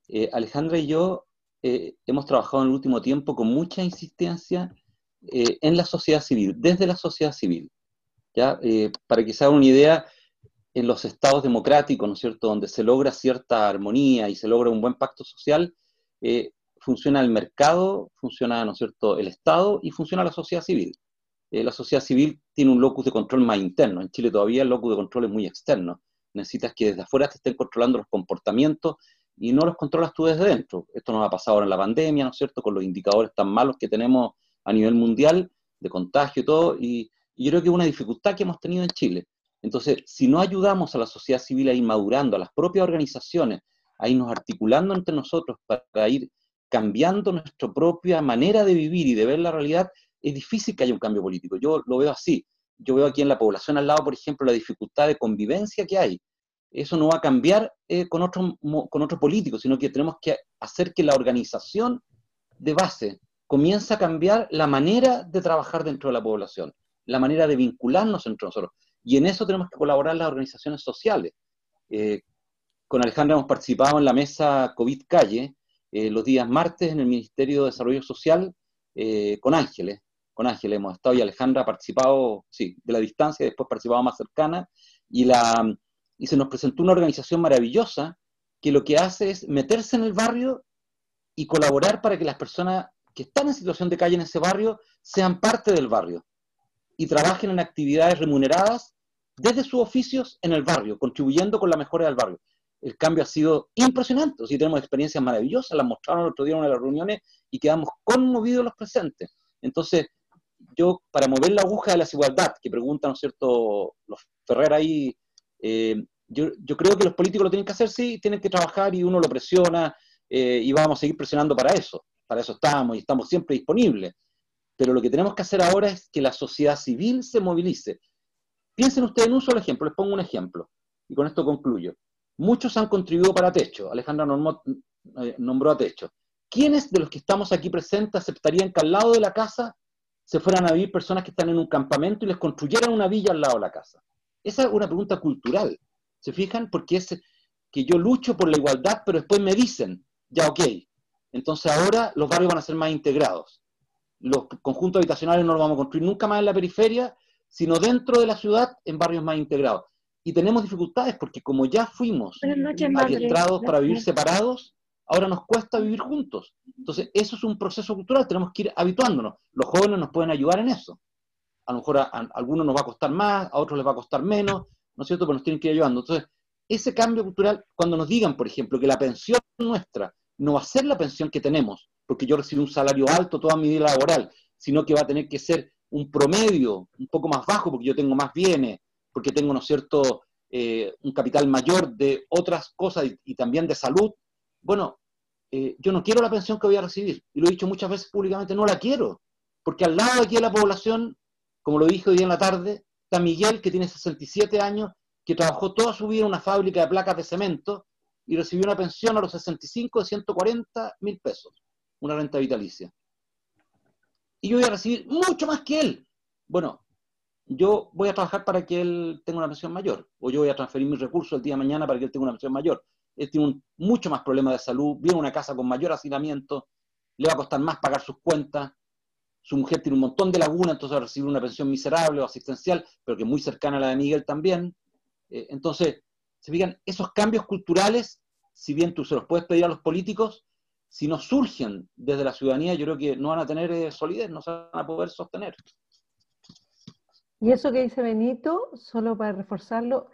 Eh, Alejandra y yo eh, hemos trabajado en el último tiempo con mucha insistencia eh, en la sociedad civil, desde la sociedad civil. ¿Ya? para que se haga una idea, en los estados democráticos, ¿no es cierto?, donde se logra cierta armonía y se logra un buen pacto social, funciona el mercado, funciona, ¿no es cierto?, el Estado y funciona la sociedad civil. eh, la sociedad civil tiene un locus de control más interno. En Chile todavía el locus de control es muy externo. Necesitas que desde afuera te estén controlando los comportamientos y no los controlas tú desde dentro. Esto nos ha pasado ahora en la pandemia, ¿no es cierto?, con los indicadores tan malos que tenemos a nivel mundial de contagio y todo, y, yo creo que es una dificultad que hemos tenido en Chile. Entonces, si no ayudamos a la sociedad civil a ir madurando, a las propias organizaciones, a irnos articulando entre nosotros para ir cambiando nuestra propia manera de vivir y de ver la realidad, es difícil que haya un cambio político. Yo lo veo así. Yo veo aquí en la población al lado, por ejemplo, la dificultad de convivencia que hay. Eso no va a cambiar eh, con, otro, con otro político, sino que tenemos que hacer que la organización de base comience a cambiar la manera de trabajar dentro de la población, la manera de vincularnos entre nosotros. Y en eso tenemos que colaborar las organizaciones sociales. Eh, con Alejandra hemos participado en la mesa COVID Calle eh, los días martes en el Ministerio de Desarrollo Social con Ángeles con Ángel hemos estado y Alejandra ha participado, sí, de la distancia, después participado más cercana, y, la, y se nos presentó una organización maravillosa que lo que hace es meterse en el barrio y colaborar para que las personas que están en situación de calle en ese barrio sean parte del barrio y trabajen en actividades remuneradas desde sus oficios en el barrio, contribuyendo con la mejora del barrio. El cambio ha sido impresionante, o tenemos experiencias maravillosas, las mostraron el otro día en una de las reuniones y quedamos conmovidos los presentes. Entonces, yo, para mover la aguja de la desigualdad, que preguntan, ¿no es cierto?, los Ferrer ahí, eh, yo, creo que los políticos lo tienen que hacer, sí, tienen que trabajar y uno lo presiona eh, y vamos a seguir presionando para eso. Para eso estamos y estamos siempre disponibles. Pero lo que tenemos que hacer ahora es que la sociedad civil se movilice. Piensen ustedes en un solo ejemplo, les pongo un ejemplo y con esto concluyo. Muchos han contribuido para Techo, Alejandra eh, nombró a Techo. ¿Quiénes de los que estamos aquí presentes aceptarían que al lado de la casa se fueran a vivir personas que están en un campamento y les construyeran una villa al lado de la casa? Esa es una pregunta cultural. ¿Se fijan? Porque es que yo lucho por la igualdad, pero después me dicen, ya ok, entonces ahora los barrios van a ser más integrados. Los conjuntos habitacionales no los vamos a construir nunca más en la periferia, sino dentro de la ciudad en barrios más integrados. Y tenemos dificultades porque como ya fuimos adiestrados para vivir separados, ahora nos cuesta vivir juntos. Entonces, eso es un proceso cultural, tenemos que ir habituándonos. Los jóvenes nos pueden ayudar en eso. A lo mejor a, algunos nos va a costar más, a otros les va a costar menos, ¿no es cierto? Pero nos tienen que ir ayudando. Entonces, ese cambio cultural, cuando nos digan, por ejemplo, que la pensión nuestra no va a ser la pensión que tenemos, porque yo recibo un salario alto toda mi vida laboral, sino que va a tener que ser un promedio un poco más bajo, porque yo tengo más bienes, porque tengo, ¿no es cierto?, eh, un capital mayor de otras cosas y también de salud, bueno, eh, yo no quiero la pensión que voy a recibir, y lo he dicho muchas veces públicamente, no la quiero, porque al lado de aquí de la población, como lo dije hoy en la tarde, está Miguel, que tiene 67 años, que trabajó toda su vida en una fábrica de placas de cemento y recibió una pensión a los 65 de 140 mil pesos, una renta vitalicia. Y yo voy a recibir mucho más que él. Bueno, yo voy a trabajar para que él tenga una pensión mayor, o yo voy a transferir mis recursos el día de mañana para que él tenga una pensión mayor él tiene un, mucho más problemas de salud, vive en una casa con mayor hacinamiento, le va a costar más pagar sus cuentas, su mujer tiene un montón de lagunas, entonces va a recibir una pensión miserable o asistencial, pero que es muy cercana a la de Miguel también. Eh, entonces, se fijan, esos cambios culturales, si bien tú se los puedes pedir a los políticos, si no surgen desde la ciudadanía, yo creo que no van a tener eh, solidez, no se van a poder sostener. Y eso que dice Benito, solo para reforzarlo,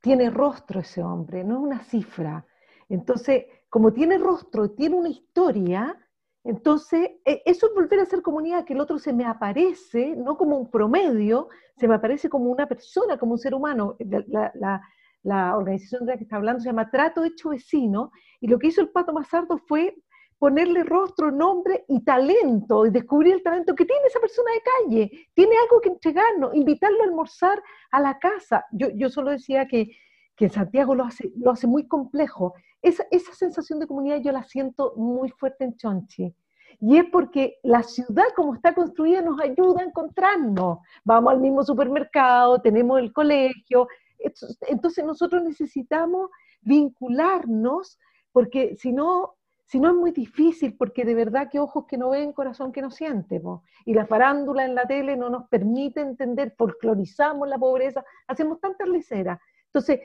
tiene rostro ese hombre, no es una cifra. Entonces, como tiene rostro, tiene una historia, entonces e, eso es volver a ser comunidad, que el otro se me aparece, no como un promedio, se me aparece como una persona, como un ser humano. La, organización de la que está hablando se llama Trato Hecho Vecino, y lo que hizo el Pato Mazardo fue ponerle rostro, nombre y talento, y descubrir el talento que tiene esa persona de calle. Tiene algo que entregarnos, invitarlo a almorzar a la casa. Yo, yo solo decía que, que Santiago lo hace, lo hace muy complejo. Esa, esa sensación de comunidad yo la siento muy fuerte en Chonchi. Y es porque la ciudad como está construida nos ayuda a encontrarnos. Vamos al mismo supermercado, tenemos el colegio. Entonces nosotros necesitamos vincularnos porque si no si no es muy difícil, porque de verdad que ojos que no ven, corazón que no siente. Y la farándula en la tele no nos permite entender, folclorizamos la pobreza, hacemos tantas leceras. Entonces,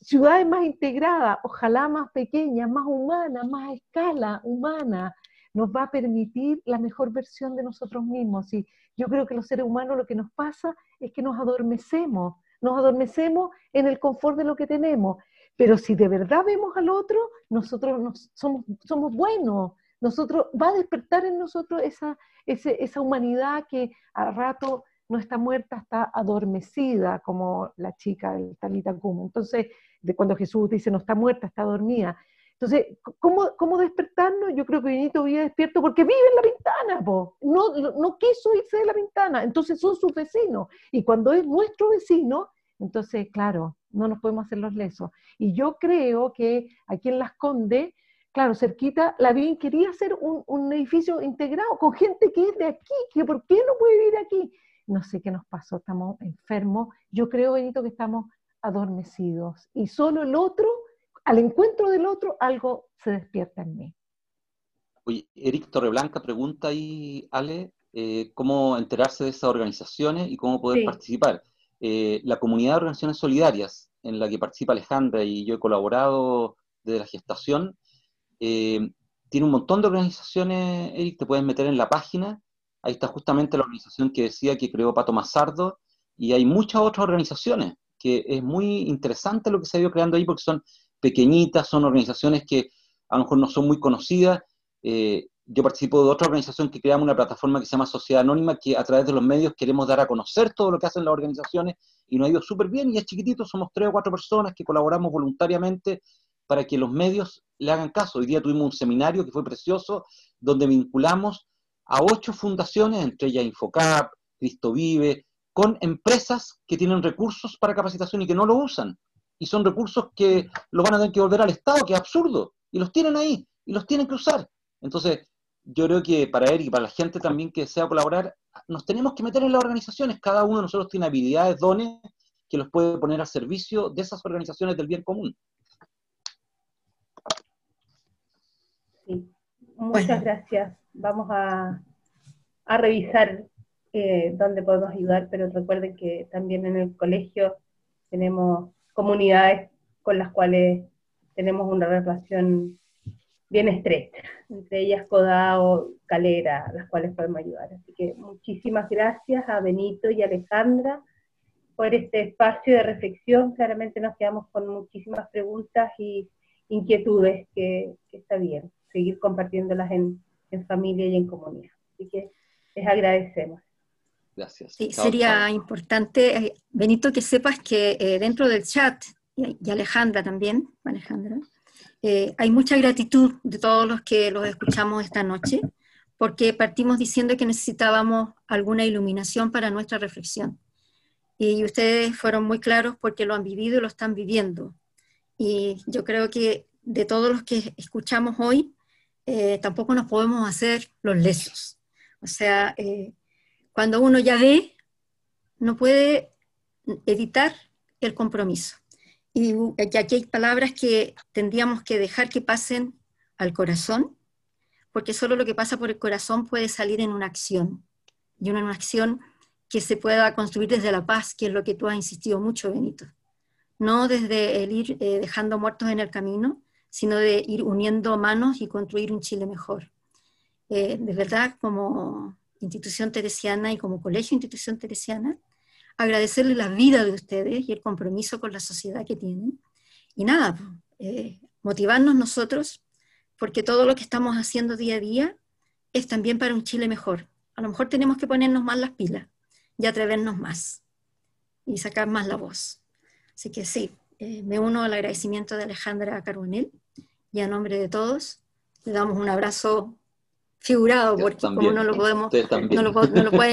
ciudades más integradas, ojalá más pequeñas, más humanas, más a escala humana, nos va a permitir la mejor versión de nosotros mismos. Y yo creo que los seres humanos lo que nos pasa es que nos adormecemos, nos adormecemos en el confort de lo que tenemos. Pero si de verdad vemos al otro, nosotros somos, somos buenos, nosotros, va a despertar en nosotros esa, esa humanidad que a rato no está muerta, está adormecida, como la chica del Talita Kuma. Entonces, de cuando Jesús dice no está muerta, está dormida. Entonces, ¿cómo, cómo despertarnos? Yo creo que Benito vive despierto porque vive en la ventana. No, no quiso irse de la ventana, entonces son sus vecinos. Y cuando es nuestro vecino, entonces, claro, no nos podemos hacer los lesos. Y yo creo que aquí en Las Condes, claro, cerquita, la bien quería hacer un, un, edificio integrado con gente que es de aquí, que por qué no puede vivir aquí. No sé qué nos pasó, estamos enfermos. Yo creo, Benito, que estamos adormecidos. Y solo el otro al encuentro del otro, algo se despierta en mí. Oye, Eric Torreblanca pregunta ahí, Ale, eh, cómo enterarse de esas organizaciones y cómo poder participar. Eh, la comunidad de organizaciones solidarias en la que participa Alejandra y yo he colaborado desde la gestación, eh, tiene un montón de organizaciones, Eric, te puedes meter en la página, ahí está justamente la organización que decía que creó Pato Mazardo, y hay muchas otras organizaciones, que es muy interesante lo que se ha ido creando ahí porque son pequeñitas, son organizaciones que a lo mejor no son muy conocidas. Eh, yo participo de otra organización que creamos una plataforma que se llama Sociedad Anónima, que a través de los medios queremos dar a conocer todo lo que hacen las organizaciones y nos ha ido súper bien y es chiquitito, somos tres o cuatro personas que colaboramos voluntariamente para que los medios le hagan caso. Hoy día tuvimos un seminario que fue precioso, donde vinculamos a ocho fundaciones, entre ellas Infocap, Cristo Vive, con empresas que tienen recursos para capacitación y que no lo usan y son recursos que los van a tener que volver al Estado, que es absurdo, y los tienen ahí, y los tienen que usar. Entonces, yo creo que para él y para la gente también que desea colaborar, nos tenemos que meter en las organizaciones, cada uno de nosotros tiene habilidades, dones, que los puede poner al servicio de esas organizaciones del bien común. Sí, muchas gracias. Vamos a, a revisar eh, dónde podemos ayudar, pero recuerden que también en el colegio tenemos comunidades con las cuales tenemos una relación bien estrecha, entre ellas Codao, Calera, las cuales podemos ayudar. Así que muchísimas gracias a Benito y Alejandra por este espacio de reflexión. Claramente nos quedamos con muchísimas preguntas y inquietudes que, está bien, seguir compartiéndolas en, en familia y en comunidad. Así que les agradecemos. Gracias. Sí, sería importante, eh, Benito, que sepas que eh, dentro del chat, y, Alejandra también, Alejandra, eh, hay mucha gratitud de todos los que los escuchamos esta noche, porque partimos diciendo que necesitábamos alguna iluminación para nuestra reflexión. Y ustedes fueron muy claros porque lo han vivido y lo están viviendo. Y yo creo que de todos los que escuchamos hoy, tampoco nos podemos hacer los lesos. O sea, cuando uno ya ve, no puede evitar el compromiso. Y aquí hay palabras que tendríamos que dejar que pasen al corazón, porque solo lo que pasa por el corazón puede salir en una acción, y una, acción que se pueda construir desde la paz, que es lo que tú has insistido mucho, Benito. No desde el ir eh, dejando muertos en el camino, sino de ir uniendo manos y construir un Chile mejor. Eh, de verdad, como institución teresiana y como colegio institución teresiana, agradecerle la vida de ustedes y el compromiso con la sociedad que tienen. Y nada, eh, motivarnos nosotros, porque todo lo que estamos haciendo día a día es también para un Chile mejor. A lo mejor tenemos que ponernos más las pilas y atrevernos más y sacar más la voz. Así que sí, eh, me uno al agradecimiento de Alejandra Carbonell y a nombre de todos le damos un abrazo figurado, porque como no lo podemos, no lo, no lo pueden <laughs>